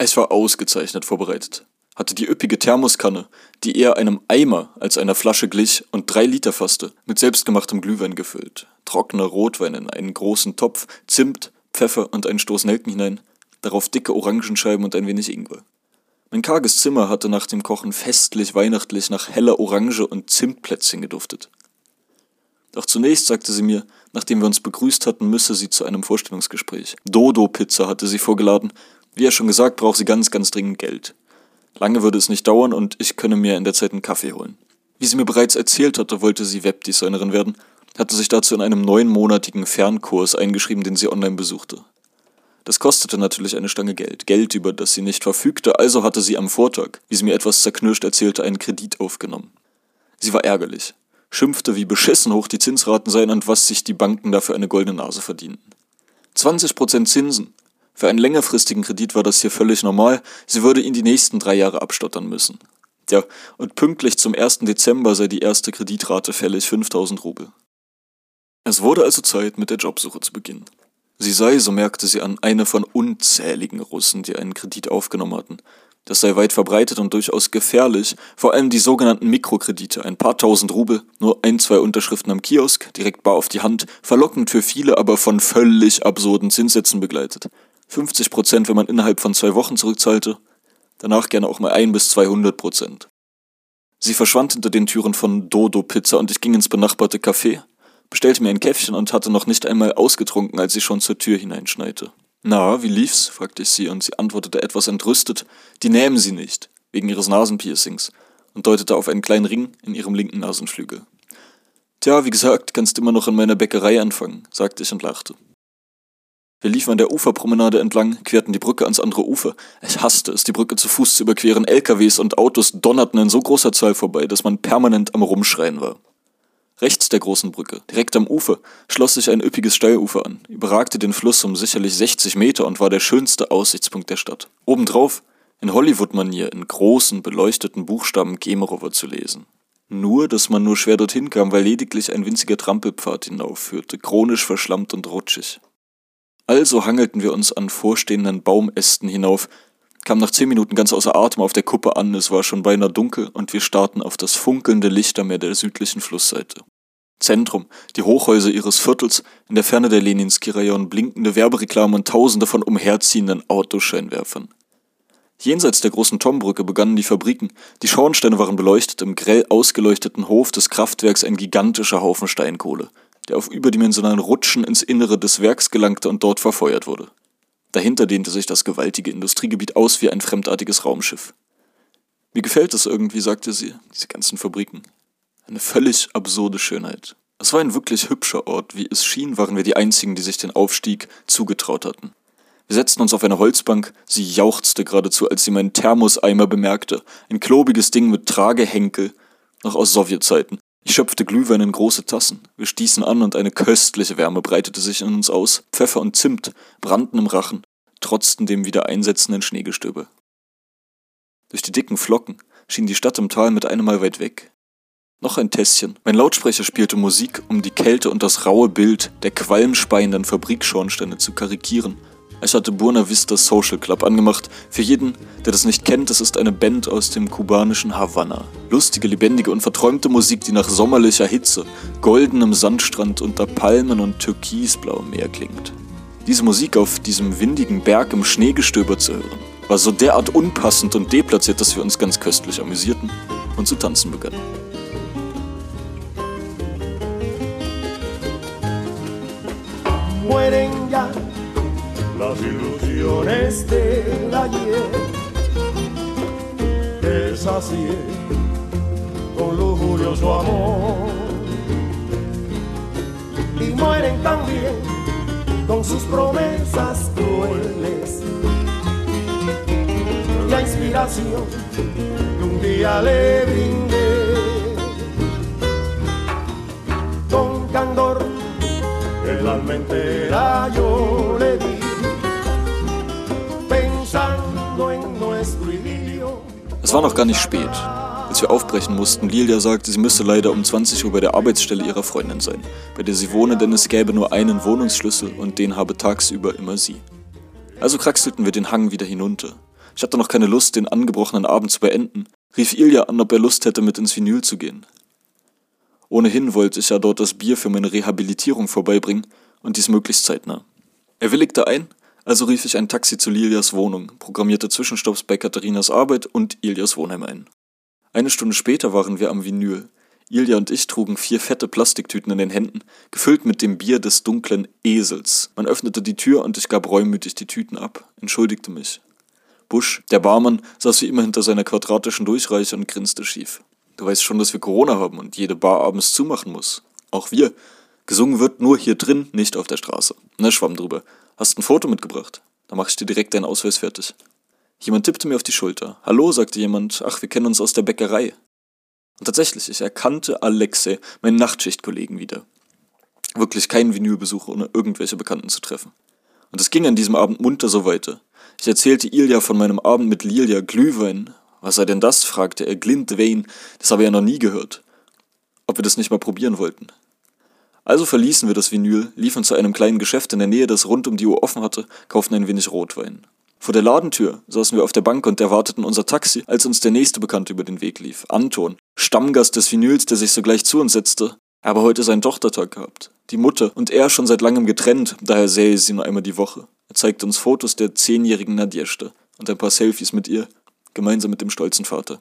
Ich war ausgezeichnet vorbereitet. Hatte die üppige Thermoskanne, die eher einem Eimer als einer Flasche glich und drei Liter fasste, mit selbstgemachtem Glühwein gefüllt. Trockener Rotwein in einen großen Topf, Zimt, Pfeffer und einen Stoß Nelken hinein, darauf dicke Orangenscheiben und ein wenig Ingwer. Mein karges Zimmer hatte nach dem Kochen festlich weihnachtlich nach heller Orange und Zimtplätzchen geduftet. Doch zunächst sagte sie mir, nachdem wir uns begrüßt hatten, müsse sie zu einem Vorstellungsgespräch. Dodo-Pizza hatte sie vorgeladen. Wie er schon gesagt, braucht sie ganz, ganz dringend Geld. Lange würde es nicht dauern und ich könne mir in der Zeit einen Kaffee holen. Wie sie mir bereits erzählt hatte, wollte sie Webdesignerin werden, hatte sich dazu in einem neunmonatigen Fernkurs eingeschrieben, den sie online besuchte. Das kostete natürlich eine Stange Geld, Geld, über das sie nicht verfügte, also hatte sie am Vortag, wie sie mir etwas zerknirscht erzählte, einen Kredit aufgenommen. Sie war ärgerlich, schimpfte, wie beschissen hoch die Zinsraten seien und was sich die Banken dafür eine goldene Nase verdienten. 20% Zinsen. Für einen längerfristigen Kredit war das hier völlig normal, sie würde ihn die nächsten drei Jahre abstottern müssen. Ja, und pünktlich zum 1. Dezember sei die erste Kreditrate fällig 5000 Rubel. Es wurde also Zeit, mit der Jobsuche zu beginnen. Sie sei, so merkte sie an, eine von unzähligen Russen, die einen Kredit aufgenommen hatten. Das sei weit verbreitet und durchaus gefährlich, vor allem die sogenannten Mikrokredite, ein paar tausend Rubel, nur ein, zwei Unterschriften am Kiosk, direkt bar auf die Hand, verlockend für viele, aber von völlig absurden Zinssätzen begleitet. 50 Prozent, wenn man innerhalb von zwei Wochen zurückzahlte, danach gerne auch mal ein bis 200 Prozent. Sie verschwand hinter den Türen von Dodo Pizza und ich ging ins benachbarte Café, bestellte mir ein Käffchen und hatte noch nicht einmal ausgetrunken, als sie schon zur Tür hineinschneite. Na, wie lief's? fragte ich sie und sie antwortete etwas entrüstet. Die nähmen sie nicht, wegen ihres Nasenpiercings, und deutete auf einen kleinen Ring in ihrem linken Nasenflügel. Tja, wie gesagt, kannst immer noch in meiner Bäckerei anfangen, sagte ich und lachte. Wir liefen an der Uferpromenade entlang, querten die Brücke ans andere Ufer. Ich hasste es, die Brücke zu Fuß zu überqueren. LKWs und Autos donnerten in so großer Zahl vorbei, dass man permanent am Rumschreien war. Rechts der großen Brücke, direkt am Ufer, schloss sich ein üppiges Steilufer an, überragte den Fluss um sicherlich 60 Meter und war der schönste Aussichtspunkt der Stadt. Obendrauf, in Hollywood-Manier, in großen, beleuchteten Buchstaben Kemerovo zu lesen. Nur, dass man nur schwer dorthin kam, weil lediglich ein winziger Trampelpfad hinaufführte, chronisch verschlammt und rutschig. Also hangelten wir uns an vorstehenden Baumästen hinauf, kam nach zehn Minuten ganz außer Atem auf der Kuppe an, es war schon beinahe dunkel und wir starrten auf das funkelnde Lichtermeer der südlichen Flussseite. Zentrum, die Hochhäuser ihres Viertels, in der Ferne der Leninski-Rayon blinkende Werbereklamen und tausende von umherziehenden Autoscheinwerfern. Jenseits der großen Tombrücke begannen die Fabriken, die Schornsteine waren beleuchtet, im grell ausgeleuchteten Hof des Kraftwerks ein gigantischer Haufen Steinkohle, der auf überdimensionalen Rutschen ins Innere des Werks gelangte und dort verfeuert wurde. Dahinter dehnte sich das gewaltige Industriegebiet aus wie ein fremdartiges Raumschiff. Mir gefällt es irgendwie, sagte sie, diese ganzen Fabriken. Eine völlig absurde Schönheit. Es war ein wirklich hübscher Ort, wie es schien, waren wir die einzigen, die sich den Aufstieg zugetraut hatten. Wir setzten uns auf eine Holzbank, sie jauchzte geradezu, als sie meinen Thermoseimer bemerkte, ein klobiges Ding mit Tragehenkel, noch aus Sowjetzeiten. Ich schöpfte Glühwein in große Tassen. Wir stießen an und eine köstliche Wärme breitete sich in uns aus. Pfeffer und Zimt brannten im Rachen, trotzten dem wieder einsetzenden Schneegestöbe. Durch die dicken Flocken schien die Stadt im Tal mit einem Mal weit weg. Noch ein Tässchen. Mein Lautsprecher spielte Musik, um die Kälte und das raue Bild der qualmspeienden Fabrikschornsteine zu karikieren. Ich hatte Buena Vista Social Club angemacht. Für jeden, der das nicht kennt, das ist eine Band aus dem kubanischen Havanna. Lustige, lebendige und verträumte Musik, die nach sommerlicher Hitze, goldenem Sandstrand unter Palmen und türkisblauem Meer klingt. Diese Musik auf diesem windigen Berg im Schneegestöber zu hören, war so derart unpassend und deplatziert, dass wir uns ganz köstlich amüsierten und zu tanzen begannen. Mueren ya las ilusiones del ayer. Desasí con lujurio su amor. Y mueren también con sus promesas crueles. La inspiración que un día le brindé. Con candor, el alma entera yo le di. Es war noch gar nicht spät. Als wir aufbrechen mussten, Lilia sagte, sie müsse leider um 20 Uhr bei der Arbeitsstelle ihrer Freundin sein, bei der sie wohne, denn es gäbe nur einen Wohnungsschlüssel und den habe tagsüber immer sie. Also kraxelten wir den Hang wieder hinunter. Ich hatte noch keine Lust, den angebrochenen Abend zu beenden, rief Ilja an, ob er Lust hätte, mit ins Vinyl zu gehen. Ohnehin wollte ich ja dort das Bier für meine Rehabilitierung vorbeibringen und dies möglichst zeitnah. Er willigte ein, also rief ich ein Taxi zu Lilias Wohnung, programmierte Zwischenstopps bei Katharinas Arbeit und Ilias Wohnheim ein. Eine Stunde später waren wir am Vinyl. Ilja und ich trugen vier fette Plastiktüten in den Händen, gefüllt mit dem Bier des dunklen Esels. Man öffnete die Tür und ich gab reumütig die Tüten ab, entschuldigte mich. Busch, der Barmann, saß wie immer hinter seiner quadratischen Durchreiche und grinste schief. Du weißt schon, dass wir Corona haben und jede Bar abends zumachen muss. Auch wir. Gesungen wird nur hier drin, nicht auf der Straße. Ne, schwamm drüber. Hast ein Foto mitgebracht? Da mach ich dir direkt deinen Ausweis fertig. Jemand tippte mir auf die Schulter. Hallo, sagte jemand. Ach, wir kennen uns aus der Bäckerei. Und tatsächlich, ich erkannte Alexei, meinen Nachtschichtkollegen, wieder. Wirklich keinen Vinylbesuch, ohne irgendwelche Bekannten zu treffen. Und es ging an diesem Abend munter so weiter. Ich erzählte Ilja von meinem Abend mit Lilia Glühwein. Was sei denn das? fragte er. Glintwein. Das habe er ja noch nie gehört. Ob wir das nicht mal probieren wollten. Also verließen wir das Vinyl, liefen zu einem kleinen Geschäft in der Nähe, das rund um die Uhr offen hatte, kauften ein wenig Rotwein. Vor der Ladentür saßen wir auf der Bank und erwarteten unser Taxi, als uns der nächste Bekannte über den Weg lief. Anton, Stammgast des Vinyls, der sich sogleich zu uns setzte. Er habe heute seinen Tochtertag gehabt. Die Mutter und er schon seit langem getrennt, daher sähe sie nur einmal die Woche. Er zeigte uns Fotos der zehnjährigen Nadjeshta und ein paar Selfies mit ihr, gemeinsam mit dem stolzen Vater.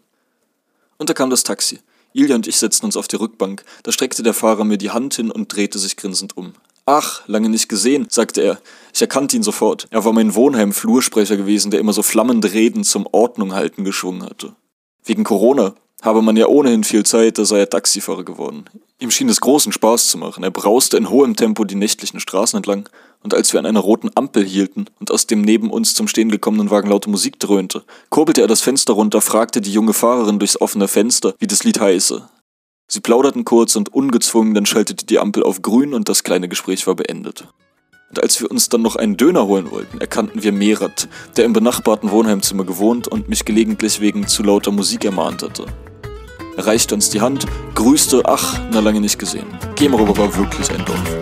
Und da kam das Taxi. Ilja und ich setzten uns auf die Rückbank. Da streckte der Fahrer mir die Hand hin und drehte sich grinsend um. Ach, lange nicht gesehen, sagte er. Ich erkannte ihn sofort. Er war mein Wohnheim-Flursprecher gewesen, der immer so flammende Reden zum Ordnung halten geschwungen hatte. Wegen Corona habe man ja ohnehin viel Zeit, da sei er Taxifahrer geworden. Ihm schien es großen Spaß zu machen. Er brauste in hohem Tempo die nächtlichen Straßen entlang, und als wir an einer roten Ampel hielten und aus dem neben uns zum Stehen gekommenen Wagen laute Musik dröhnte, kurbelte er das Fenster runter, fragte die junge Fahrerin durchs offene Fenster, wie das Lied heiße. Sie plauderten kurz und ungezwungen, dann schaltete die Ampel auf grün und das kleine Gespräch war beendet. Und als wir uns dann noch einen Döner holen wollten, erkannten wir Merat, der im benachbarten Wohnheimzimmer gewohnt und mich gelegentlich wegen zu lauter Musik ermahnt hatte. Er reichte uns die Hand, grüßte, ach, na lange nicht gesehen. Kemerow war wirklich ein Dorf.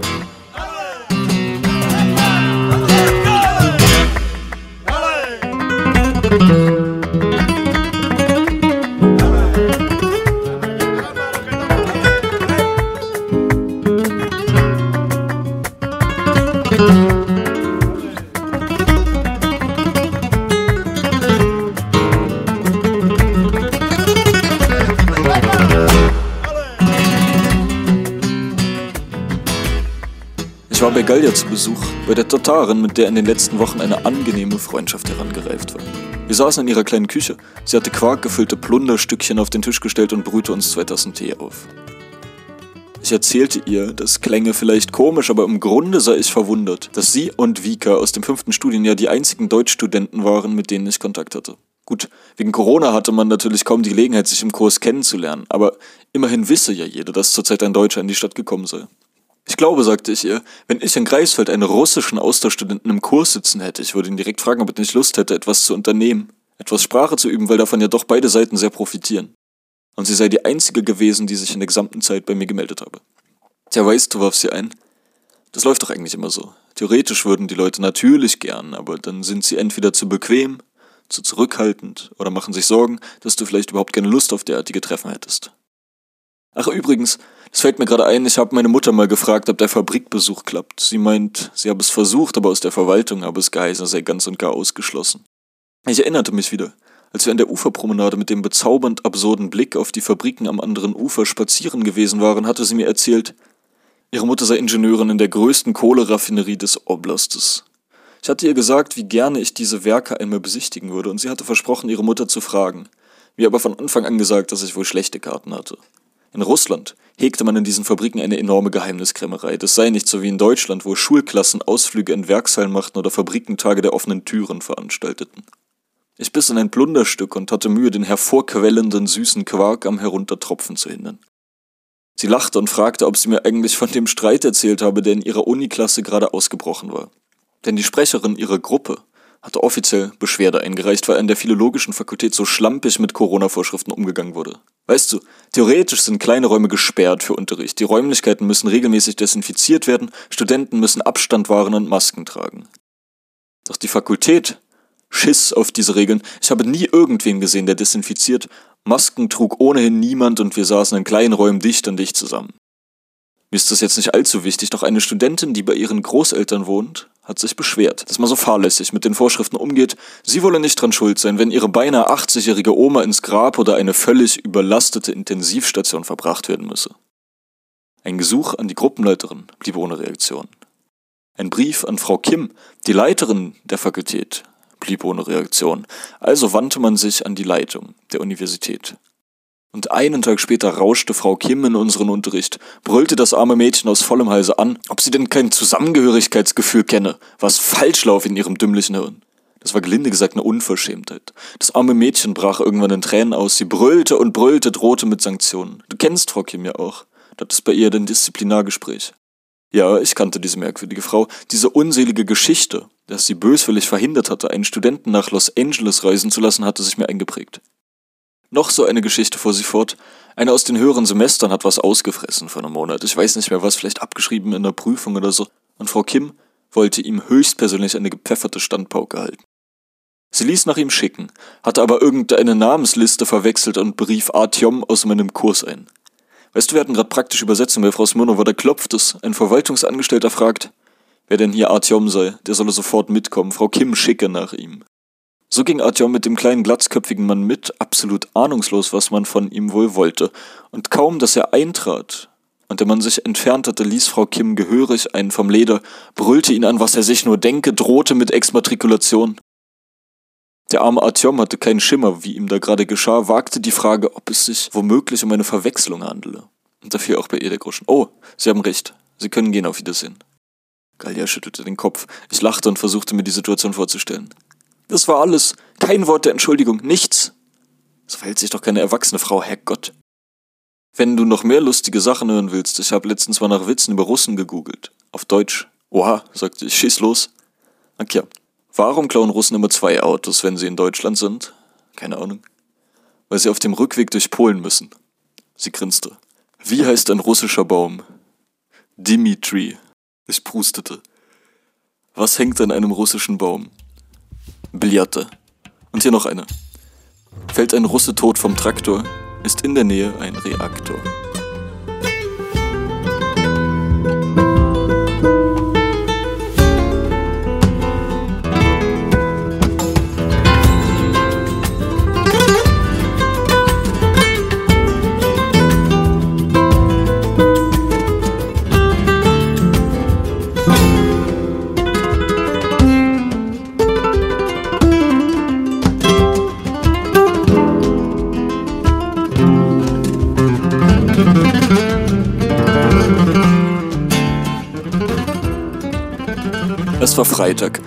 Ich war bei Gallia zu Besuch, bei der Tatarin, mit der in den letzten Wochen eine angenehme Freundschaft herangereift war. Wir saßen in ihrer kleinen Küche. Sie hatte quarkgefüllte Plunderstückchen auf den Tisch gestellt und brühte uns zwei Tassen Tee auf. Ich erzählte ihr, das klänge vielleicht komisch, aber im Grunde sei ich verwundert, dass sie und Vika aus dem fünften Studienjahr die einzigen Deutschstudenten waren, mit denen ich Kontakt hatte. Gut, wegen Corona hatte man natürlich kaum die Gelegenheit, sich im Kurs kennenzulernen, aber immerhin wisse ja jeder, dass zurzeit ein Deutscher in die Stadt gekommen sei. Ich glaube, sagte ich ihr, wenn ich in Greifswald einen russischen Austauschstudenten im Kurs sitzen hätte, ich würde ihn direkt fragen, ob er nicht Lust hätte, etwas zu unternehmen, etwas Sprache zu üben, weil davon ja doch beide Seiten sehr profitieren. Und sie sei die einzige gewesen, die sich in der gesamten Zeit bei mir gemeldet habe. Tja, weißt du, warf sie ein. Das läuft doch eigentlich immer so. Theoretisch würden die Leute natürlich gern, aber dann sind sie entweder zu bequem, zu zurückhaltend oder machen sich Sorgen, dass du vielleicht überhaupt keine Lust auf derartige Treffen hättest. Ach übrigens, es fällt mir gerade ein, ich habe meine Mutter mal gefragt, ob der Fabrikbesuch klappt. Sie meint, sie habe es versucht, aber aus der Verwaltung habe es geheißen, sei ganz und gar ausgeschlossen. Ich erinnerte mich wieder, als wir an der Uferpromenade mit dem bezaubernd absurden Blick auf die Fabriken am anderen Ufer spazieren gewesen waren, hatte sie mir erzählt, ihre Mutter sei Ingenieurin in der größten Kohleraffinerie des Oblastes. Ich hatte ihr gesagt, wie gerne ich diese Werke einmal besichtigen würde, und sie hatte versprochen, ihre Mutter zu fragen, mir aber von Anfang an gesagt, dass ich wohl schlechte Karten hatte. In Russland hegte man in diesen Fabriken eine enorme Geheimniskrämerei. Das sei nicht so wie in Deutschland, wo Schulklassen Ausflüge in Werkshallen machten oder Fabrikentage der offenen Türen veranstalteten. Ich biss in ein Plunderstück und hatte Mühe, den hervorquellenden süßen Quark am Heruntertropfen zu hindern. Sie lachte und fragte, ob sie mir eigentlich von dem Streit erzählt habe, der in ihrer Uniklasse gerade ausgebrochen war. Denn die Sprecherin ihrer Gruppe hatte offiziell Beschwerde eingereicht, weil an der philologischen Fakultät so schlampig mit Corona-Vorschriften umgegangen wurde. Weißt du, theoretisch sind kleine Räume gesperrt für Unterricht. Die Räumlichkeiten müssen regelmäßig desinfiziert werden, Studenten müssen Abstand wahren und Masken tragen. Doch die Fakultät schiss auf diese Regeln. Ich habe nie irgendwen gesehen, der desinfiziert. Masken trug ohnehin niemand und wir saßen in kleinen Räumen dicht an dicht zusammen. Mir ist das jetzt nicht allzu wichtig, doch eine Studentin, die bei ihren Großeltern wohnt, hat sich beschwert, dass man so fahrlässig mit den Vorschriften umgeht. Sie wolle nicht dran schuld sein, wenn ihre beinahe 80-jährige Oma ins Grab oder eine völlig überlastete Intensivstation verbracht werden müsse. Ein Gesuch an die Gruppenleiterin blieb ohne Reaktion. Ein Brief an Frau Kim, die Leiterin der Fakultät, blieb ohne Reaktion. Also wandte man sich an die Leitung der Universität. Und einen Tag später rauschte Frau Kim in unseren Unterricht, brüllte das arme Mädchen aus vollem Halse an, ob sie denn kein Zusammengehörigkeitsgefühl kenne, was falsch laufe in ihrem dümmlichen Hirn. Das war gelinde gesagt eine Unverschämtheit. Das arme Mädchen brach irgendwann in Tränen aus, sie brüllte und brüllte, drohte mit Sanktionen. Du kennst Frau Kim ja auch. Das ist bei ihr ein Disziplinargespräch. Ja, ich kannte diese merkwürdige Frau. Diese unselige Geschichte, dass sie böswillig verhindert hatte, einen Studenten nach Los Angeles reisen zu lassen, hatte sich mir eingeprägt. Noch so eine Geschichte fuhr sie fort. Einer aus den höheren Semestern hat was ausgefressen vor einem Monat. Ich weiß nicht mehr was, vielleicht abgeschrieben in der Prüfung oder so. Und Frau Kim wollte ihm höchstpersönlich eine gepfefferte Standpauke halten. Sie ließ nach ihm schicken, hatte aber irgendeine Namensliste verwechselt und berief Artyom aus meinem Kurs ein. Weißt du, wir hatten gerade praktisch Übersetzung bei Frau Smirnova, da klopft es. Ein Verwaltungsangestellter fragt, wer denn hier Artyom sei. Der solle sofort mitkommen. Frau Kim schicke nach ihm. So ging Artyom mit dem kleinen glatzköpfigen Mann mit, absolut ahnungslos, was man von ihm wohl wollte. Und kaum, dass er eintrat und der Mann sich entfernt hatte, ließ Frau Kim gehörig einen vom Leder, brüllte ihn an, was er sich nur denke, drohte mit Exmatrikulation. Der arme Artyom hatte keinen Schimmer, wie ihm da gerade geschah, wagte die Frage, ob es sich womöglich um eine Verwechslung handele. Und dafür auch bei ihr der Groschen. Oh, Sie haben recht. Sie können gehen, auf Wiedersehen. Gallia schüttelte den Kopf. Ich lachte und versuchte mir die Situation vorzustellen. Das war alles. Kein Wort der Entschuldigung, nichts. So verhält sich doch keine erwachsene Frau, Herrgott. Wenn du noch mehr lustige Sachen hören willst, ich habe letztens mal nach Witzen über Russen gegoogelt. Auf Deutsch. Oha, sagte ich, schieß los. Ach. Warum klauen Russen immer zwei Autos, wenn sie in Deutschland sind? Keine Ahnung. Weil sie auf dem Rückweg durch Polen müssen. Sie grinste. Wie heißt ein russischer Baum? Dimitri. Ich prustete. Was hängt an einem russischen Baum? Billarte. Und hier noch eine. Fällt ein Russe tot vom Traktor, ist in der Nähe ein Reaktor. Es war Freitag.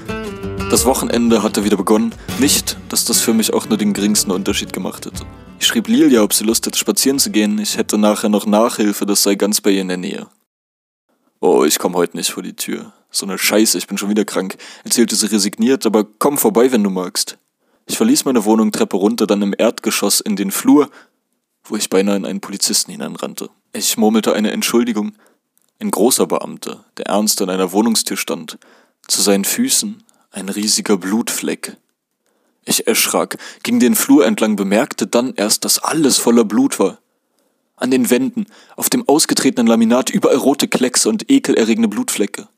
Das Wochenende hatte wieder begonnen. Nicht, dass das für mich auch nur den geringsten Unterschied gemacht hätte. Ich schrieb Lilia, ob sie Lust hätte, spazieren zu gehen. Ich hätte nachher noch Nachhilfe, das sei ganz bei ihr in der Nähe. Oh, ich komm heute nicht vor die Tür. So eine Scheiße, ich bin schon wieder krank, erzählte sie resigniert, aber komm vorbei, wenn du magst. Ich verließ meine Wohnung Treppe runter, dann im Erdgeschoss in den Flur, wo ich beinahe in einen Polizisten hineinrannte. Ich murmelte eine Entschuldigung. Ein großer Beamter, der ernst an einer Wohnungstür stand, zu seinen Füßen ein riesiger Blutfleck. Ich erschrak, ging den Flur entlang, bemerkte dann erst, dass alles voller Blut war. An den Wänden, auf dem ausgetretenen Laminat überall rote Kleckse und ekelerregende Blutflecke.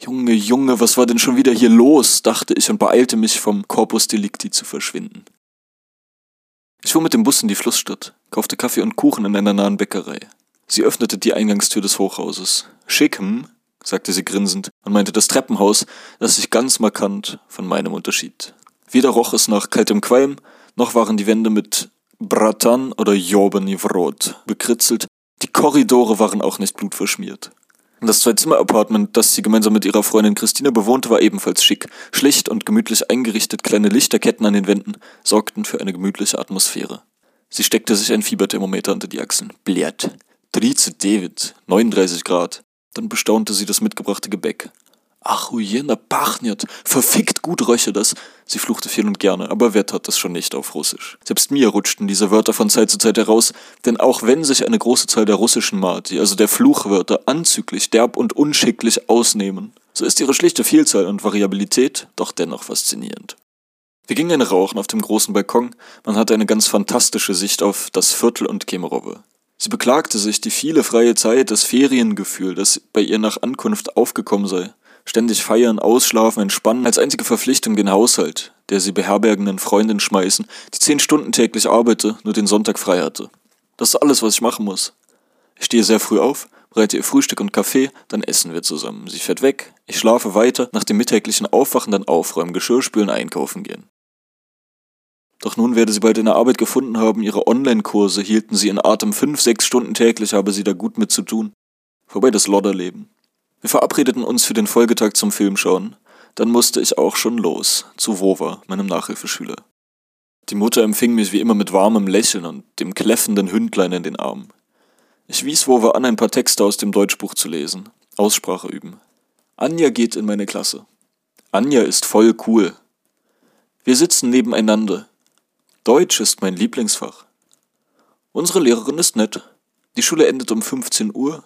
Junge, Junge, was war denn schon wieder hier los? dachte ich und beeilte mich, vom Corpus Delicti zu verschwinden. Ich fuhr mit dem Bus in die Flussstadt, kaufte Kaffee und Kuchen in einer nahen Bäckerei. Sie öffnete die Eingangstür des Hochhauses. Schick, hm? Sagte sie grinsend und meinte das Treppenhaus, das sich ganz markant von meinem unterschied. Weder roch es nach kaltem Qualm, noch waren die Wände mit Bratan oder Jobeni Vrot bekritzelt. Die Korridore waren auch nicht blutverschmiert. Das Zwei-Zimmer-Apartment, das sie gemeinsam mit ihrer Freundin Christina bewohnte, war ebenfalls schick. Schlicht und gemütlich eingerichtet, kleine Lichterketten an den Wänden sorgten für eine gemütliche Atmosphäre. Sie steckte sich ein Fieberthermometer unter die Achseln. Blärt. Trize David, 39 Grad. Dann bestaunte sie das mitgebrachte Gebäck. Ach, ujena pachnet. Verfickt gut röche das. Sie fluchte viel und gerne, aber wer tat das schon nicht auf Russisch? Selbst mir rutschten diese Wörter von Zeit zu Zeit heraus, denn auch wenn sich eine große Zahl der russischen Marti, also der Fluchwörter, anzüglich, derb und unschicklich ausnehmen, so ist ihre schlichte Vielzahl und Variabilität doch dennoch faszinierend. Wir gingen rauchen auf dem großen Balkon, man hatte eine ganz fantastische Sicht auf das Viertel und Kemerowo. Sie beklagte sich die viele freie Zeit, das Feriengefühl, das bei ihr nach Ankunft aufgekommen sei. Ständig feiern, ausschlafen, entspannen, als einzige Verpflichtung den Haushalt, der sie beherbergenden Freundin schmeißen, die zehn Stunden täglich arbeite, nur den Sonntag frei hatte. Das ist alles, was ich machen muss. Ich stehe sehr früh auf, bereite ihr Frühstück und Kaffee, dann essen wir zusammen. Sie fährt weg, ich schlafe weiter, nach dem mittäglichen Aufwachen dann aufräumen, Geschirr spülen, einkaufen gehen. Doch nun werde sie bald eine Arbeit gefunden haben, ihre Online-Kurse hielten sie in Atem fünf, sechs Stunden täglich, habe sie da gut mit zu tun. Vorbei das Lodderleben. Wir verabredeten uns für den Folgetag zum Filmschauen. Dann musste ich auch schon los, zu Wova, meinem Nachhilfeschüler. Die Mutter empfing mich wie immer mit warmem Lächeln und dem kläffenden Hündlein in den Armen. Ich wies Wova an, ein paar Texte aus dem Deutschbuch zu lesen, Aussprache üben. Anja geht in meine Klasse. Anja ist voll cool. Wir sitzen nebeneinander, Deutsch ist mein Lieblingsfach. Unsere Lehrerin ist nett. Die Schule endet um 15 Uhr,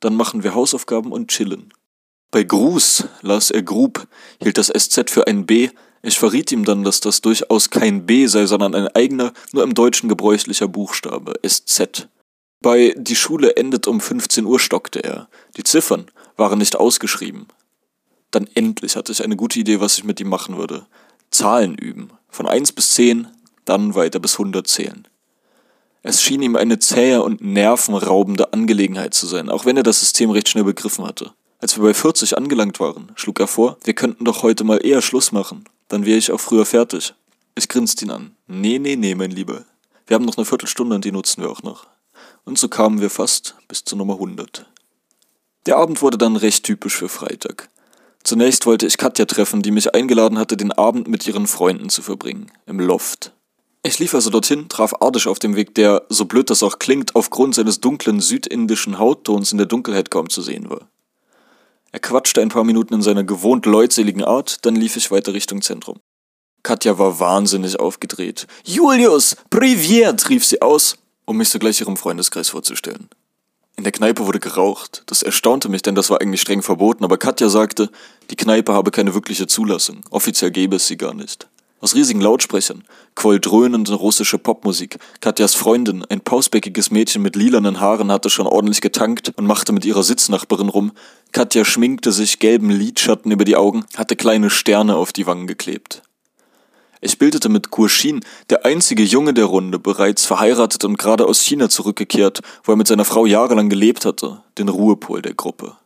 dann machen wir Hausaufgaben und chillen. Bei Gruß las er Grub, hielt das SZ für ein B. Ich verriet ihm dann, dass das durchaus kein B sei, sondern ein eigener, nur im Deutschen gebräuchlicher Buchstabe, SZ. Bei Die Schule endet um 15 Uhr stockte er. Die Ziffern waren nicht ausgeschrieben. Dann endlich hatte ich eine gute Idee, was ich mit ihm machen würde. Zahlen üben. Von 1 bis 10, dann weiter bis 100 zählen. Es schien ihm eine zähe und nervenraubende Angelegenheit zu sein, auch wenn er das System recht schnell begriffen hatte. Als wir bei 40 angelangt waren, schlug er vor, wir könnten doch heute mal eher Schluss machen, dann wäre ich auch früher fertig. Ich grinste ihn an. Nee, nee, nee, mein Lieber. Wir haben noch eine Viertelstunde und die nutzen wir auch noch. Und so kamen wir fast bis zur Nummer 100. Der Abend wurde dann recht typisch für Freitag. Zunächst wollte ich Katja treffen, die mich eingeladen hatte, den Abend mit ihren Freunden zu verbringen, im Loft. Ich lief also dorthin, traf Ardisch auf dem Weg, der, so blöd das auch klingt, aufgrund seines dunklen südindischen Hauttons in der Dunkelheit kaum zu sehen war. Er quatschte ein paar Minuten in seiner gewohnt leutseligen Art, dann lief ich weiter Richtung Zentrum. Katja war wahnsinnig aufgedreht. Julius, priviert, rief sie aus, um mich sogleich ihrem Freundeskreis vorzustellen. In der Kneipe wurde geraucht. Das erstaunte mich, denn das war eigentlich streng verboten, aber Katja sagte, die Kneipe habe keine wirkliche Zulassung. Offiziell gäbe es sie gar nicht. Aus riesigen Lautsprechern quoll dröhnende russische Popmusik. Katjas Freundin, ein pausbäckiges Mädchen mit lilanen Haaren, hatte schon ordentlich getankt und machte mit ihrer Sitznachbarin rum. Katja schminkte sich gelben Lidschatten über die Augen, hatte kleine Sterne auf die Wangen geklebt. Ich bildete mit Kurschin, der einzige Junge der Runde, bereits verheiratet und gerade aus China zurückgekehrt, wo er mit seiner Frau jahrelang gelebt hatte, den Ruhepol der Gruppe.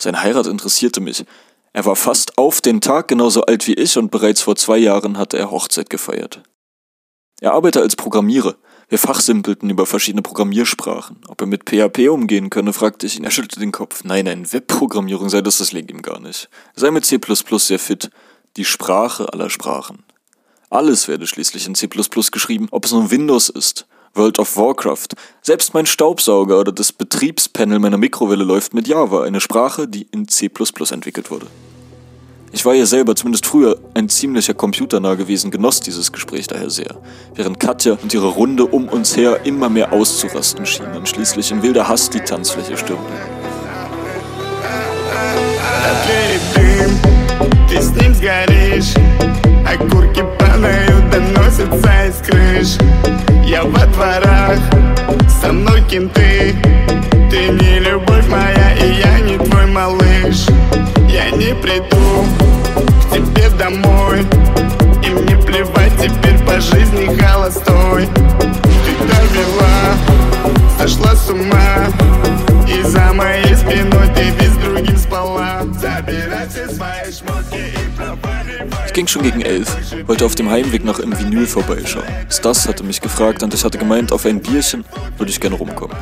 Seine Heirat interessierte mich, er war fast auf den Tag genauso alt wie ich und bereits vor zwei Jahren hatte er Hochzeit gefeiert. Er arbeite als Programmierer, Wir fachsimpelten über verschiedene Programmiersprachen. Ob er mit PHP umgehen könne, fragte ich ihn. Er schüttelte den Kopf. Nein, nein, Webprogrammierung sei das, das legt ihm gar nicht. Er sei mit C++ sehr fit. Die Sprache aller Sprachen. Alles werde schließlich in C++ geschrieben, ob es nun Windows ist, World of Warcraft. Selbst mein Staubsauger oder das Betriebspanel meiner Mikrowelle läuft mit Java, eine Sprache, die in C++ entwickelt wurde. Ich war ja selber, zumindest früher, ein ziemlicher Computernah gewesen, genoss dieses Gespräch daher sehr, während Katja und ihre Runde um uns her immer mehr auszurasten schienen und schließlich in wilder Hass die Tanzfläche stürmten. Ты Я во дворах, со мной кенты. Ты не любовь моя, и я не твой малыш. Я не приду к тебе домой И мне плевать теперь по жизни холостой. Ты довела, сошла с ума И за моей спиной ты без другим спала Забирай все свои шмотки ging schon gegen elf, wollte auf dem Heimweg noch im Vinyl vorbeischauen. Stas hatte mich gefragt und ich hatte gemeint, auf ein Bierchen würde ich gerne rumkommen.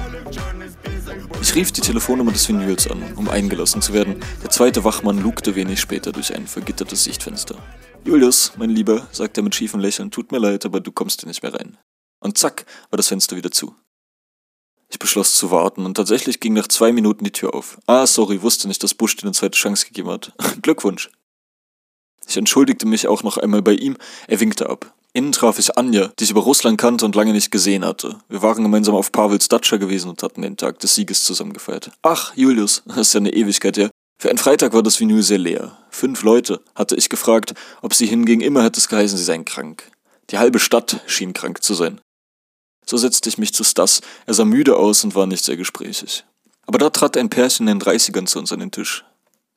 Ich rief die Telefonnummer des Vinyls an, um eingelassen zu werden. Der zweite Wachmann lugte wenig später durch ein vergittertes Sichtfenster. Julius, mein Lieber, sagte er mit schiefem Lächeln, tut mir leid, aber du kommst hier nicht mehr rein. Und zack, war das Fenster wieder zu. Ich beschloss zu warten und tatsächlich ging nach zwei Minuten die Tür auf. Ah, sorry, wusste nicht, dass Bush dir eine zweite Chance gegeben hat. Glückwunsch. Ich entschuldigte mich auch noch einmal bei ihm, er winkte ab. Innen traf ich Anja, die ich über Russland kannte und lange nicht gesehen hatte. Wir waren gemeinsam auf Pavels Datscha gewesen und hatten den Tag des Sieges zusammen gefeiert. Ach, Julius, das ist ja eine Ewigkeit her. Für einen Freitag war das Vinyl sehr leer. Fünf Leute hatte ich gefragt, ob sie hingingen, immer hätte es geheißen, sie seien krank. Die halbe Stadt schien krank zu sein. So setzte ich mich zu Stas. Er sah müde aus und war nicht sehr gesprächig. Aber da trat ein Pärchen in den Dreißigern zu uns an den Tisch.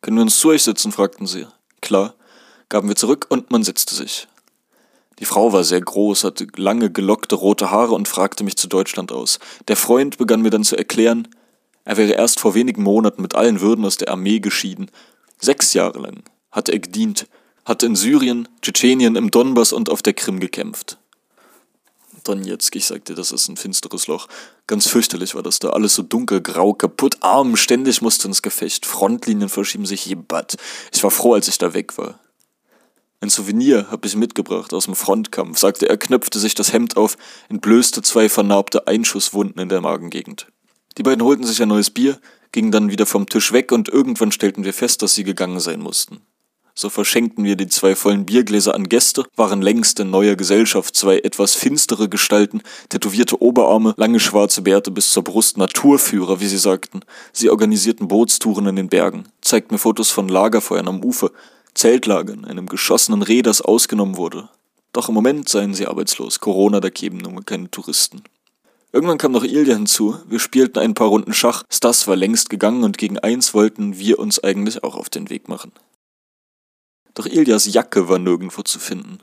Können wir uns zu euch sitzen? fragten sie. Klar, gaben wir zurück und man setzte sich. Die Frau war sehr groß, hatte lange gelockte rote Haare und fragte mich zu Deutschland aus. Der Freund begann mir dann zu erklären, er wäre erst vor wenigen Monaten mit allen Würden aus der Armee geschieden. Sechs Jahre lang hatte er gedient, hatte in Syrien, Tschetschenien, im Donbass und auf der Krim gekämpft. Donetsk, ich sagte, das ist ein finsteres Loch. Ganz fürchterlich war das da. Alles so dunkel, grau, kaputt, arm, ständig musste ins Gefecht. Frontlinien verschieben sich jebat. Ich war froh, als ich da weg war. Ein Souvenir hab ich mitgebracht aus dem Frontkampf, sagte er, knöpfte sich das Hemd auf, entblößte zwei vernarbte Einschusswunden in der Magengegend. Die beiden holten sich ein neues Bier, gingen dann wieder vom Tisch weg und irgendwann stellten wir fest, dass sie gegangen sein mussten. So verschenkten wir die zwei vollen Biergläser an Gäste, waren längst in neuer Gesellschaft zwei etwas finstere Gestalten, tätowierte Oberarme, lange schwarze Bärte bis zur Brust, Naturführer, wie sie sagten. Sie organisierten Bootstouren in den Bergen, zeigten mir Fotos von Lagerfeuern am Ufer, Zeltlagern, einem geschossenen Reh, das ausgenommen wurde. Doch im Moment seien sie arbeitslos, Corona, da kämen nun keine Touristen. Irgendwann kam noch Ilja hinzu, wir spielten ein paar Runden Schach, Stas war längst gegangen und gegen eins wollten wir uns eigentlich auch auf den Weg machen. Doch Iljas Jacke war nirgendwo zu finden.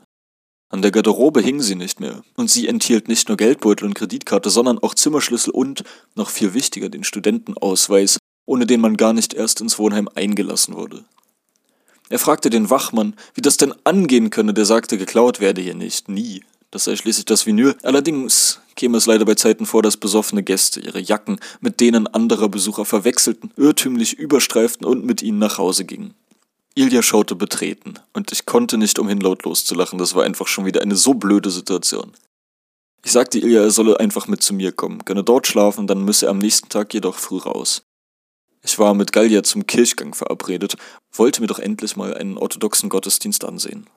An der Garderobe hing sie nicht mehr, und sie enthielt nicht nur Geldbeutel und Kreditkarte, sondern auch Zimmerschlüssel und, noch viel wichtiger, den Studentenausweis, ohne den man gar nicht erst ins Wohnheim eingelassen wurde. Er fragte den Wachmann, wie das denn angehen könne, der sagte, geklaut werde hier nicht, nie. Das sei schließlich das Vinyl. Allerdings käme es leider bei Zeiten vor, dass besoffene Gäste ihre Jacken mit denen anderer Besucher verwechselten, irrtümlich überstreiften und mit ihnen nach Hause gingen. Ilja schaute betreten, und ich konnte nicht umhin, laut loszulachen. Das war einfach schon wieder eine so blöde Situation. Ich sagte Ilja, er solle einfach mit zu mir kommen, könne dort schlafen, dann müsse er am nächsten Tag jedoch früh raus. Ich war mit Gallia zum Kirchgang verabredet, wollte mir doch endlich mal einen orthodoxen Gottesdienst ansehen.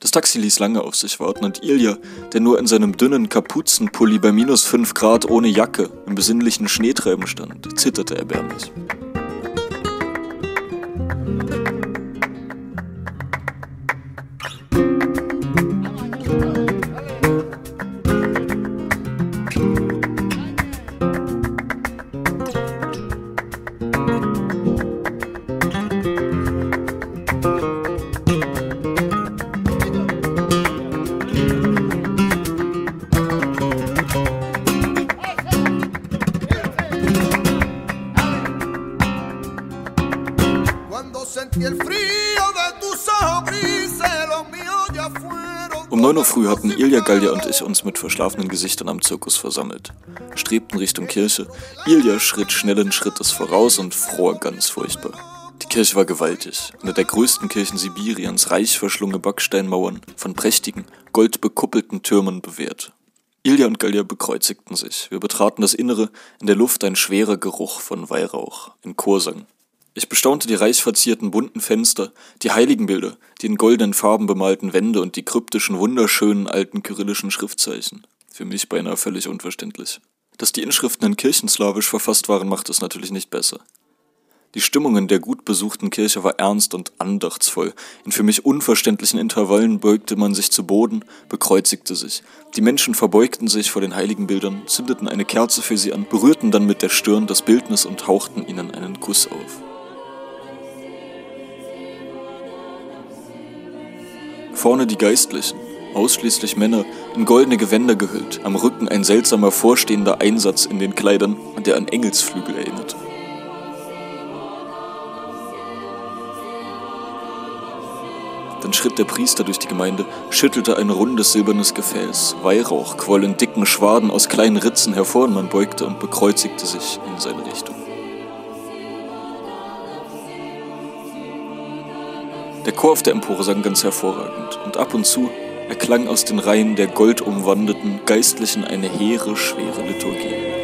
Das Taxi ließ lange auf sich warten und Ilja, der nur in seinem dünnen Kapuzenpulli bei minus 5 Grad ohne Jacke im besinnlichen Schneetreiben stand, zitterte erbärmlich. Hatten Ilja, Gallia und ich uns mit verschlafenen Gesichtern am Zirkus versammelt, strebten Richtung Kirche. Ilja schritt schnellen Schrittes voraus und fror ganz furchtbar. Die Kirche war gewaltig, eine der größten Kirchen Sibiriens, reich verschlungene Backsteinmauern, von prächtigen, goldbekuppelten Türmen bewehrt. Ilja und Gallia bekreuzigten sich. Wir betraten das Innere, in der Luft ein schwerer Geruch von Weihrauch, ein Chorsang. Ich bestaunte die reich verzierten bunten Fenster, die Heiligenbilder, die in goldenen Farben bemalten Wände und die kryptischen, wunderschönen alten kyrillischen Schriftzeichen. Für mich beinahe völlig unverständlich. Dass die Inschriften in Kirchenslawisch verfasst waren, macht es natürlich nicht besser. Die Stimmung in der gut besuchten Kirche war ernst und andachtsvoll. In für mich unverständlichen Intervallen beugte man sich zu Boden, bekreuzigte sich. Die Menschen verbeugten sich vor den Heiligenbildern, zündeten eine Kerze für sie an, berührten dann mit der Stirn das Bildnis und hauchten ihnen einen Kuss auf. Vorne die Geistlichen, ausschließlich Männer, in goldene Gewänder gehüllt, am Rücken ein seltsamer vorstehender Einsatz in den Kleidern, der an Engelsflügel erinnerte. Dann schritt der Priester durch die Gemeinde, schüttelte ein rundes silbernes Gefäß. Weihrauch quoll in dicken Schwaden aus kleinen Ritzen hervor und man beugte und bekreuzigte sich in seine Richtung. Der Chor auf der Empore sang ganz hervorragend ab und zu erklang aus den Reihen der goldumwandeten Geistlichen eine hehre, schwere Liturgie.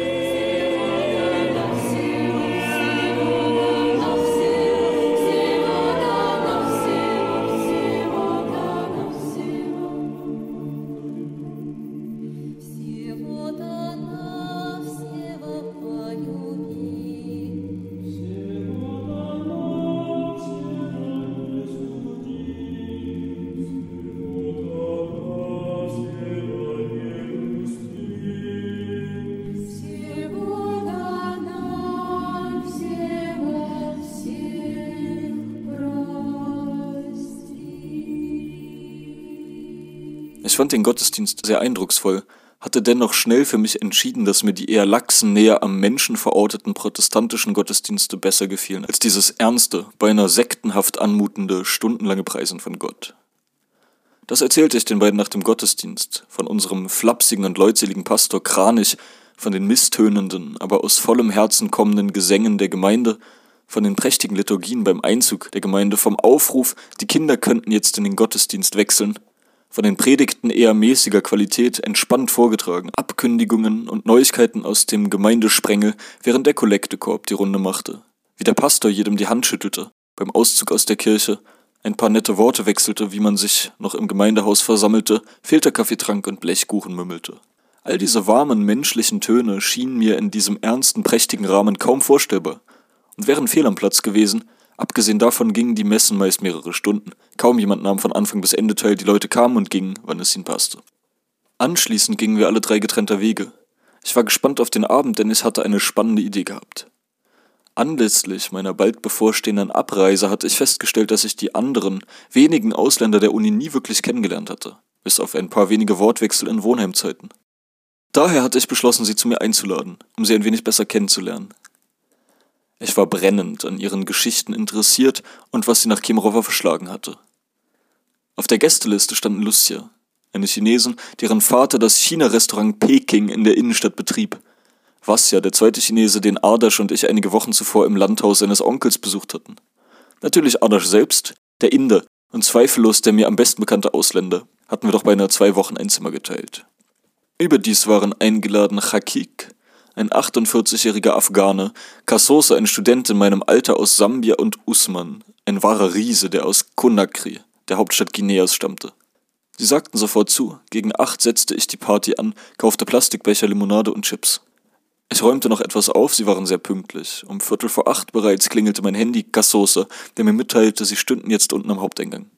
Den Gottesdienst sehr eindrucksvoll, hatte dennoch schnell für mich entschieden, dass mir die eher laxen, näher am Menschen verorteten protestantischen Gottesdienste besser gefielen, als dieses ernste, beinahe sektenhaft anmutende, stundenlange Preisen von Gott. Das erzählte ich den beiden nach dem Gottesdienst, von unserem flapsigen und leutseligen Pastor Kranich, von den misstönenden, aber aus vollem Herzen kommenden Gesängen der Gemeinde, von den prächtigen Liturgien beim Einzug der Gemeinde, vom Aufruf, die Kinder könnten jetzt in den Gottesdienst wechseln, von den Predigten eher mäßiger Qualität entspannt vorgetragen, Abkündigungen und Neuigkeiten aus dem Gemeindesprengel, während der Kollektekorb die Runde machte, wie der Pastor jedem die Hand schüttelte, beim Auszug aus der Kirche, ein paar nette Worte wechselte, wie man sich noch im Gemeindehaus versammelte, Filterkaffee trank und Blechkuchen mümmelte. All diese warmen menschlichen Töne schienen mir in diesem ernsten, prächtigen Rahmen kaum vorstellbar. Und wären fehl am Platz gewesen, Abgesehen davon gingen die Messen meist mehrere Stunden. Kaum jemand nahm von Anfang bis Ende teil, die Leute kamen und gingen, wann es ihnen passte. Anschließend gingen wir alle drei getrennter Wege. Ich war gespannt auf den Abend, denn ich hatte eine spannende Idee gehabt. Anlässlich meiner bald bevorstehenden Abreise hatte ich festgestellt, dass ich die anderen, wenigen Ausländer der Uni nie wirklich kennengelernt hatte, bis auf ein paar wenige Wortwechsel in Wohnheimzeiten. Daher hatte ich beschlossen, sie zu mir einzuladen, um sie ein wenig besser kennenzulernen. Ich war brennend an ihren Geschichten interessiert und was sie nach Kemerovo verschlagen hatte. Auf der Gästeliste stand Lucia, eine Chinesin, deren Vater das China-Restaurant Peking in der Innenstadt betrieb. Vasya, der zweite Chinese, den Ardash und ich einige Wochen zuvor im Landhaus seines Onkels besucht hatten. Natürlich Ardash selbst, der Inder und zweifellos der mir am besten bekannte Ausländer, hatten wir doch beinahe zwei Wochen ein Zimmer geteilt. Überdies waren eingeladen Chakik, ein 48-jähriger Afghane, Kassosa, ein Student in meinem Alter aus Sambia und Usman, ein wahrer Riese, der aus Conakry, der Hauptstadt Guineas, stammte. Sie sagten sofort zu. Gegen acht setzte ich die Party an, kaufte Plastikbecher, Limonade und Chips. Ich räumte noch etwas auf, sie waren sehr pünktlich. Um Viertel vor acht bereits klingelte mein Handy Kassosa, der mir mitteilte, sie stünden jetzt unten am Haupteingang.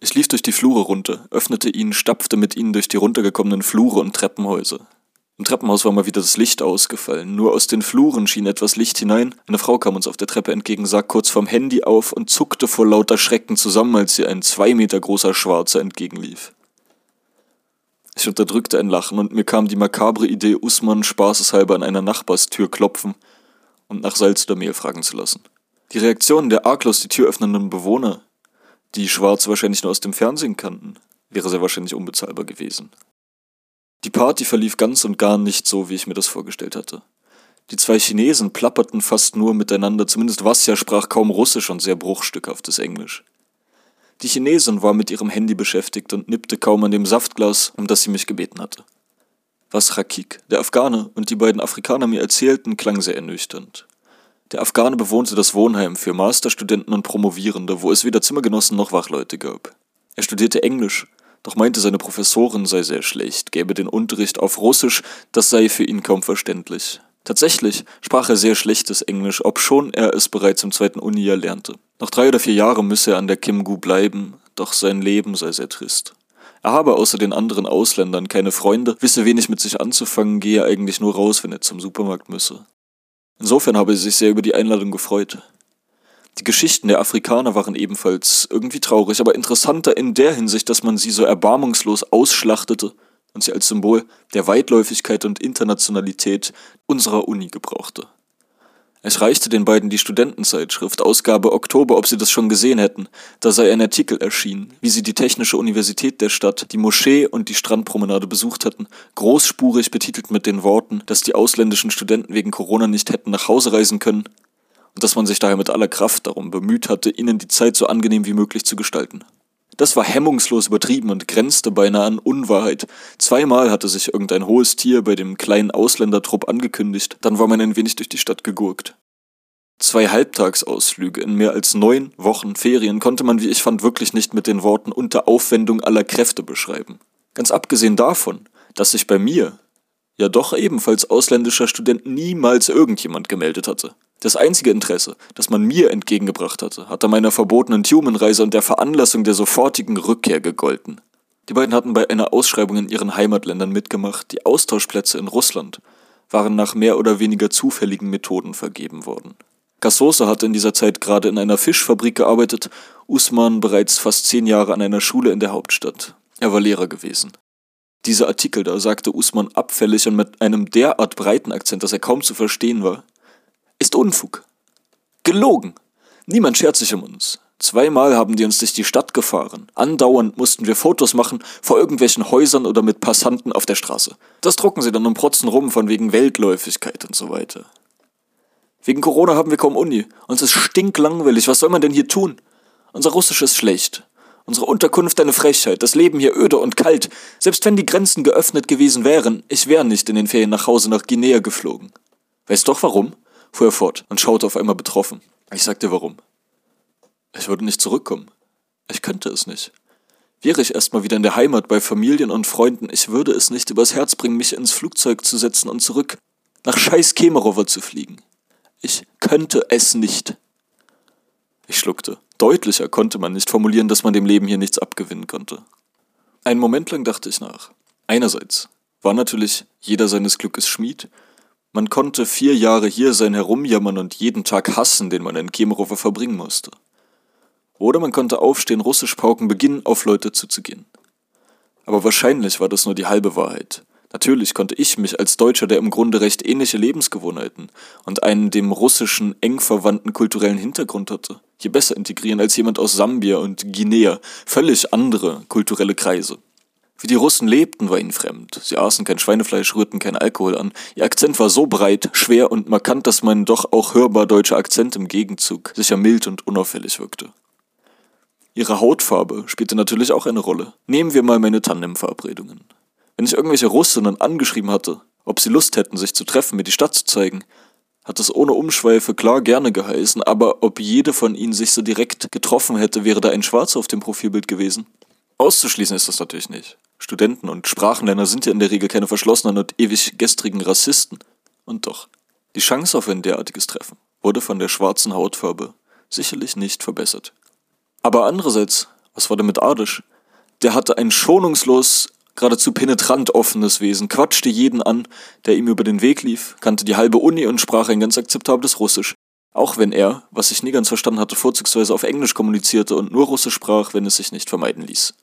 Ich lief durch die Flure runter, öffnete ihn, stapfte mit ihnen durch die runtergekommenen Flure und Treppenhäuser. Im Treppenhaus war mal wieder das Licht ausgefallen. Nur aus den Fluren schien etwas Licht hinein. Eine Frau kam uns auf der Treppe entgegen, sah kurz vom Handy auf und zuckte vor lauter Schrecken zusammen, als ihr ein zwei Meter großer Schwarzer entgegenlief. Ich unterdrückte ein Lachen und mir kam die makabre Idee, Usman spaßeshalber an einer Nachbarstür klopfen und nach Salz oder Mehl fragen zu lassen. Die Reaktionen der arglos die Tür öffnenden Bewohner, die Schwarze wahrscheinlich nur aus dem Fernsehen kannten, wäre sehr wahrscheinlich unbezahlbar gewesen. Die Party verlief ganz und gar nicht so, wie ich mir das vorgestellt hatte. Die zwei Chinesen plapperten fast nur miteinander, zumindest Vasya sprach kaum Russisch und sehr bruchstückhaftes Englisch. Die Chinesin war mit ihrem Handy beschäftigt und nippte kaum an dem Saftglas, um das sie mich gebeten hatte. Was Rakik, der Afghane und die beiden Afrikaner mir erzählten, klang sehr ernüchternd. Der Afghane bewohnte das Wohnheim für Masterstudenten und Promovierende, wo es weder Zimmergenossen noch Wachleute gab. Er studierte Englisch, doch meinte seine Professorin sei sehr schlecht, gäbe den Unterricht auf Russisch, das sei für ihn kaum verständlich. Tatsächlich sprach er sehr schlechtes Englisch, obschon er es bereits im zweiten Uni-Jahr lernte. Noch drei oder vier Jahre müsse er an der Kimgu bleiben, doch sein Leben sei sehr trist. Er habe außer den anderen Ausländern keine Freunde, wisse wenig mit sich anzufangen, gehe eigentlich nur raus, wenn er zum Supermarkt müsse. Insofern habe er sich sehr über die Einladung gefreut. Die Geschichten der Afrikaner waren ebenfalls irgendwie traurig, aber interessanter in der Hinsicht, dass man sie so erbarmungslos ausschlachtete und sie als Symbol der Weitläufigkeit und Internationalität unserer Uni gebrauchte. Es reichte den beiden die Studentenzeitschrift, Ausgabe Oktober, ob sie das schon gesehen hätten. Da sei ein Artikel erschienen, wie sie die Technische Universität der Stadt, die Moschee und die Strandpromenade besucht hatten, großspurig betitelt mit den Worten, dass die ausländischen Studenten wegen Corona nicht hätten nach Hause reisen können und dass man sich daher mit aller Kraft darum bemüht hatte, ihnen die Zeit so angenehm wie möglich zu gestalten. Das war hemmungslos übertrieben und grenzte beinahe an Unwahrheit. Zweimal hatte sich irgendein hohes Tier bei dem kleinen Ausländertrupp angekündigt, dann war man ein wenig durch die Stadt gegurkt. Zwei Halbtagsausflüge in mehr als neun Wochen Ferien konnte man, wie ich fand, wirklich nicht mit den Worten unter Aufwendung aller Kräfte beschreiben. Ganz abgesehen davon, dass sich bei mir, ja doch ebenfalls ausländischer Student, niemals irgendjemand gemeldet hatte. Das einzige Interesse, das man mir entgegengebracht hatte, hatte meiner verbotenen Tumenreise und der Veranlassung der sofortigen Rückkehr gegolten. Die beiden hatten bei einer Ausschreibung in ihren Heimatländern mitgemacht. Die Austauschplätze in Russland waren nach mehr oder weniger zufälligen Methoden vergeben worden. Gassosa hatte in dieser Zeit gerade in einer Fischfabrik gearbeitet, Usman bereits fast zehn Jahre an einer Schule in der Hauptstadt. Er war Lehrer gewesen. Dieser Artikel da sagte Usman abfällig und mit einem derart breiten Akzent, dass er kaum zu verstehen war ist Unfug. Gelogen. Niemand schert sich um uns. Zweimal haben die uns durch die Stadt gefahren. Andauernd mussten wir Fotos machen vor irgendwelchen Häusern oder mit Passanten auf der Straße. Das drucken sie dann und protzen rum von wegen Weltläufigkeit und so weiter. Wegen Corona haben wir kaum Uni. Uns ist stinklangweilig. Was soll man denn hier tun? Unser Russisch ist schlecht. Unsere Unterkunft eine Frechheit. Das Leben hier öde und kalt. Selbst wenn die Grenzen geöffnet gewesen wären, ich wäre nicht in den Ferien nach Hause nach Guinea geflogen. Weißt doch warum? Fuhr er fort und schaute auf einmal betroffen. Ich sagte warum. Ich würde nicht zurückkommen. Ich könnte es nicht. Wäre ich erstmal wieder in der Heimat bei Familien und Freunden, ich würde es nicht übers Herz bringen, mich ins Flugzeug zu setzen und zurück nach scheiß Kemerowo zu fliegen. Ich könnte es nicht. Ich schluckte. Deutlicher konnte man nicht formulieren, dass man dem Leben hier nichts abgewinnen konnte. Einen Moment lang dachte ich nach. Einerseits war natürlich jeder seines Glückes Schmied man konnte vier Jahre hier sein herumjammern und jeden Tag hassen, den man in Kemerowo verbringen musste. Oder man konnte aufstehen, russisch pauken, beginnen, auf Leute zuzugehen. Aber wahrscheinlich war das nur die halbe Wahrheit. Natürlich konnte ich mich als Deutscher, der im Grunde recht ähnliche Lebensgewohnheiten und einen dem russischen eng verwandten kulturellen Hintergrund hatte, hier besser integrieren als jemand aus Sambia und Guinea, völlig andere kulturelle Kreise. Wie die Russen lebten, war ihnen fremd. Sie aßen kein Schweinefleisch, rührten kein Alkohol an. Ihr Akzent war so breit, schwer und markant, dass mein doch auch hörbar deutscher Akzent im Gegenzug sicher mild und unauffällig wirkte. Ihre Hautfarbe spielte natürlich auch eine Rolle. Nehmen wir mal meine Tandem-Verabredungen. Wenn ich irgendwelche Russinnen angeschrieben hatte, ob sie Lust hätten, sich zu treffen, mir die Stadt zu zeigen, hat es ohne Umschweife klar gerne geheißen, aber ob jede von ihnen sich so direkt getroffen hätte, wäre da ein Schwarzer auf dem Profilbild gewesen. Auszuschließen ist das natürlich nicht. Studenten und Sprachenlerner sind ja in der Regel keine verschlossenen und ewig gestrigen Rassisten. Und doch, die Chance auf ein derartiges Treffen wurde von der schwarzen Hautfarbe sicherlich nicht verbessert. Aber andererseits, was war denn mit Adisch? Der hatte ein schonungslos, geradezu penetrant offenes Wesen, quatschte jeden an, der ihm über den Weg lief, kannte die halbe Uni und sprach ein ganz akzeptables Russisch. Auch wenn er, was ich nie ganz verstanden hatte, vorzugsweise auf Englisch kommunizierte und nur Russisch sprach, wenn es sich nicht vermeiden ließ.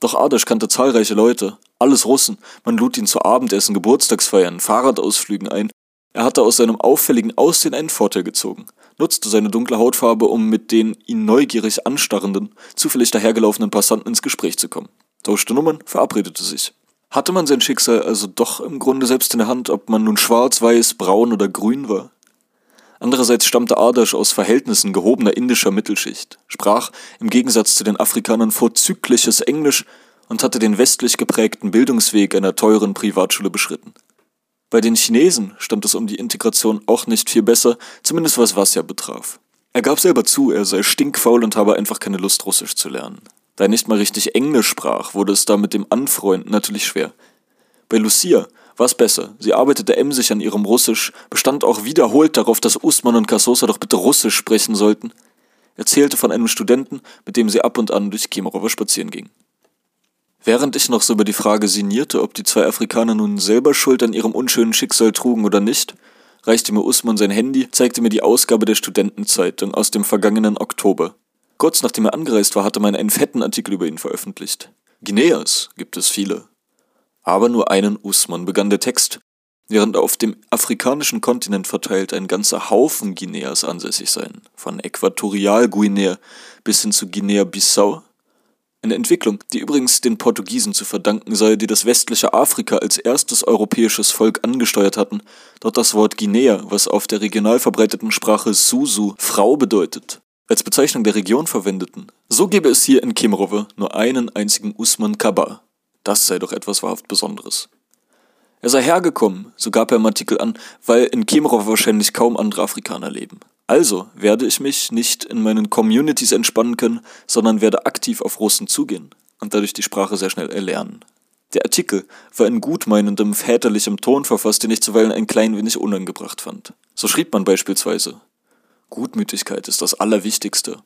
Doch Adasch kannte zahlreiche Leute, alles Russen. Man lud ihn zu Abendessen, Geburtstagsfeiern, Fahrradausflügen ein. Er hatte aus seinem auffälligen Aussehen einen Vorteil gezogen, nutzte seine dunkle Hautfarbe, um mit den ihn neugierig anstarrenden, zufällig dahergelaufenen Passanten ins Gespräch zu kommen. tauschte Nummern, verabredete sich. Hatte man sein Schicksal also doch im Grunde selbst in der Hand, ob man nun schwarz, weiß, braun oder grün war? Andererseits stammte Ardash aus Verhältnissen gehobener indischer Mittelschicht, sprach im Gegensatz zu den Afrikanern vorzügliches Englisch und hatte den westlich geprägten Bildungsweg einer teuren Privatschule beschritten. Bei den Chinesen stand es um die Integration auch nicht viel besser, zumindest was Vasya betraf. Er gab selber zu, er sei stinkfaul und habe einfach keine Lust, Russisch zu lernen. Da er nicht mal richtig Englisch sprach, wurde es da mit dem Anfreunden natürlich schwer. Bei Lucia war es besser. Sie arbeitete emsig an ihrem Russisch, bestand auch wiederholt darauf, dass Usman und Kasosa doch bitte Russisch sprechen sollten, erzählte von einem Studenten, mit dem sie ab und an durch Kemerovo spazieren ging. Während ich noch so über die Frage sinnierte, ob die zwei Afrikaner nun selber Schuld an ihrem unschönen Schicksal trugen oder nicht, reichte mir Usman sein Handy, zeigte mir die Ausgabe der Studentenzeitung aus dem vergangenen Oktober. Kurz nachdem er angereist war, hatte man einen fetten Artikel über ihn veröffentlicht. Guineas gibt es viele. Aber nur einen Usman begann der Text, während auf dem afrikanischen Kontinent verteilt ein ganzer Haufen Guineas ansässig seien, von Äquatorialguinea bis hin zu Guinea-Bissau, eine Entwicklung, die übrigens den Portugiesen zu verdanken sei, die das westliche Afrika als erstes europäisches Volk angesteuert hatten, dort das Wort Guinea, was auf der regional verbreiteten Sprache Susu Frau bedeutet, als Bezeichnung der Region verwendeten. So gäbe es hier in Kemerovo nur einen einzigen Usman Kaba. Das sei doch etwas wahrhaft Besonderes. Er sei hergekommen, so gab er im Artikel an, weil in Kemerovo wahrscheinlich kaum andere Afrikaner leben. Also werde ich mich nicht in meinen Communities entspannen können, sondern werde aktiv auf Russen zugehen und dadurch die Sprache sehr schnell erlernen. Der Artikel war in gutmeinendem, väterlichem Ton verfasst, den ich zuweilen ein klein wenig unangebracht fand. So schrieb man beispielsweise Gutmütigkeit ist das Allerwichtigste.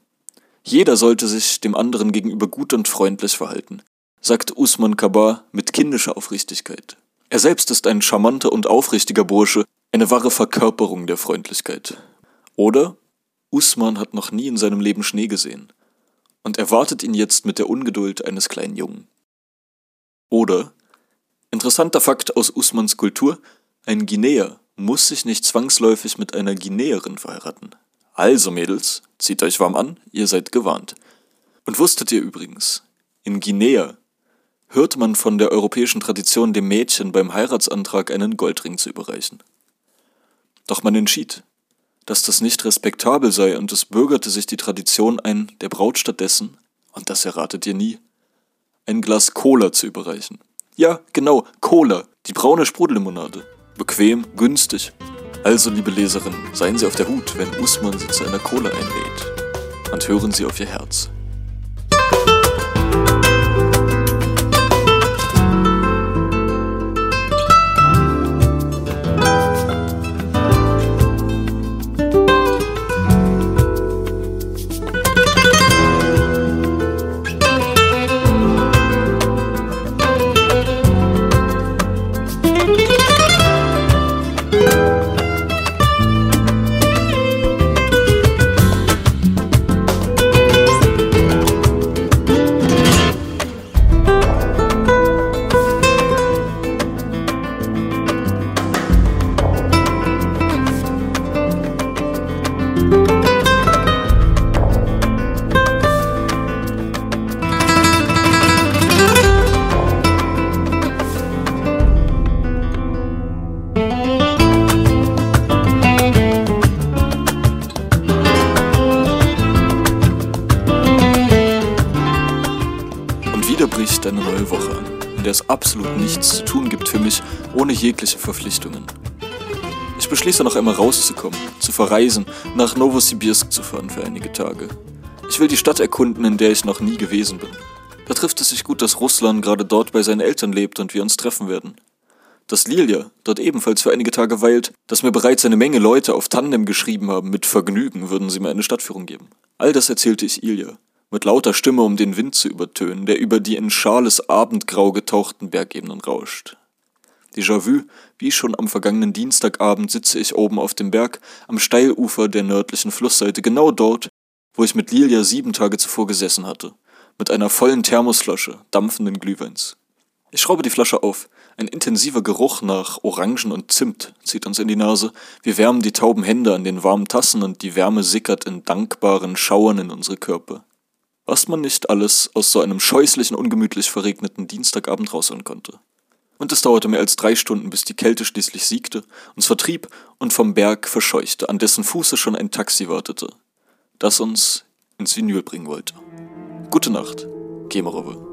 Jeder sollte sich dem anderen gegenüber gut und freundlich verhalten, sagt Usman Kabar mit kindischer Aufrichtigkeit. Er selbst ist ein charmanter und aufrichtiger Bursche, eine wahre Verkörperung der Freundlichkeit. Oder Usman hat noch nie in seinem Leben Schnee gesehen und erwartet ihn jetzt mit der Ungeduld eines kleinen Jungen. Oder interessanter Fakt aus Usmans Kultur, ein Guinea muss sich nicht zwangsläufig mit einer Guineerin verheiraten. Also Mädels, zieht euch warm an, ihr seid gewarnt. Und wusstet ihr übrigens, in Guinea hört man von der europäischen Tradition dem Mädchen beim Heiratsantrag einen Goldring zu überreichen. Doch man entschied, dass das nicht respektabel sei, und es bürgerte sich die Tradition ein, der Braut stattdessen, und das erratet ihr nie, ein Glas Cola zu überreichen. Ja, genau, Cola, die braune Sprudellimonade. Bequem, günstig. Also, liebe Leserinnen, seien Sie auf der Hut, wenn Usman Sie zu einer Cola einlädt. Und hören Sie auf Ihr Herz. Jegliche Verpflichtungen. Ich beschließe noch einmal rauszukommen, zu verreisen, nach Novosibirsk zu fahren für einige Tage. Ich will die Stadt erkunden, in der ich noch nie gewesen bin. Da trifft es sich gut, dass Russland gerade dort bei seinen Eltern lebt und wir uns treffen werden. Dass Lilia dort ebenfalls für einige Tage weilt, dass mir bereits eine Menge Leute auf Tandem geschrieben haben, mit Vergnügen würden sie mir eine Stadtführung geben. All das erzählte ich Ilja mit lauter Stimme, um den Wind zu übertönen, der über die in schales Abendgrau getauchten Bergebenen rauscht. Déjà-vu, wie schon am vergangenen Dienstagabend sitze ich oben auf dem Berg, am Steilufer der nördlichen Flussseite, genau dort, wo ich mit Lilia sieben Tage zuvor gesessen hatte, mit einer vollen Thermosflasche dampfenden Glühweins. Ich schraube die Flasche auf. Ein intensiver Geruch nach Orangen und Zimt zieht uns in die Nase. Wir wärmen die tauben Hände an den warmen Tassen und die Wärme sickert in dankbaren Schauern in unsere Körper. was man nicht alles aus so einem scheußlichen, ungemütlich verregneten Dienstagabend rausholen konnte. Und es dauerte mehr als drei Stunden, bis die Kälte schließlich siegte, uns vertrieb und vom Berg verscheuchte, an dessen Fuße schon ein Taxi wartete, das uns ins Vinyl bringen wollte. Gute Nacht, Kemerowe.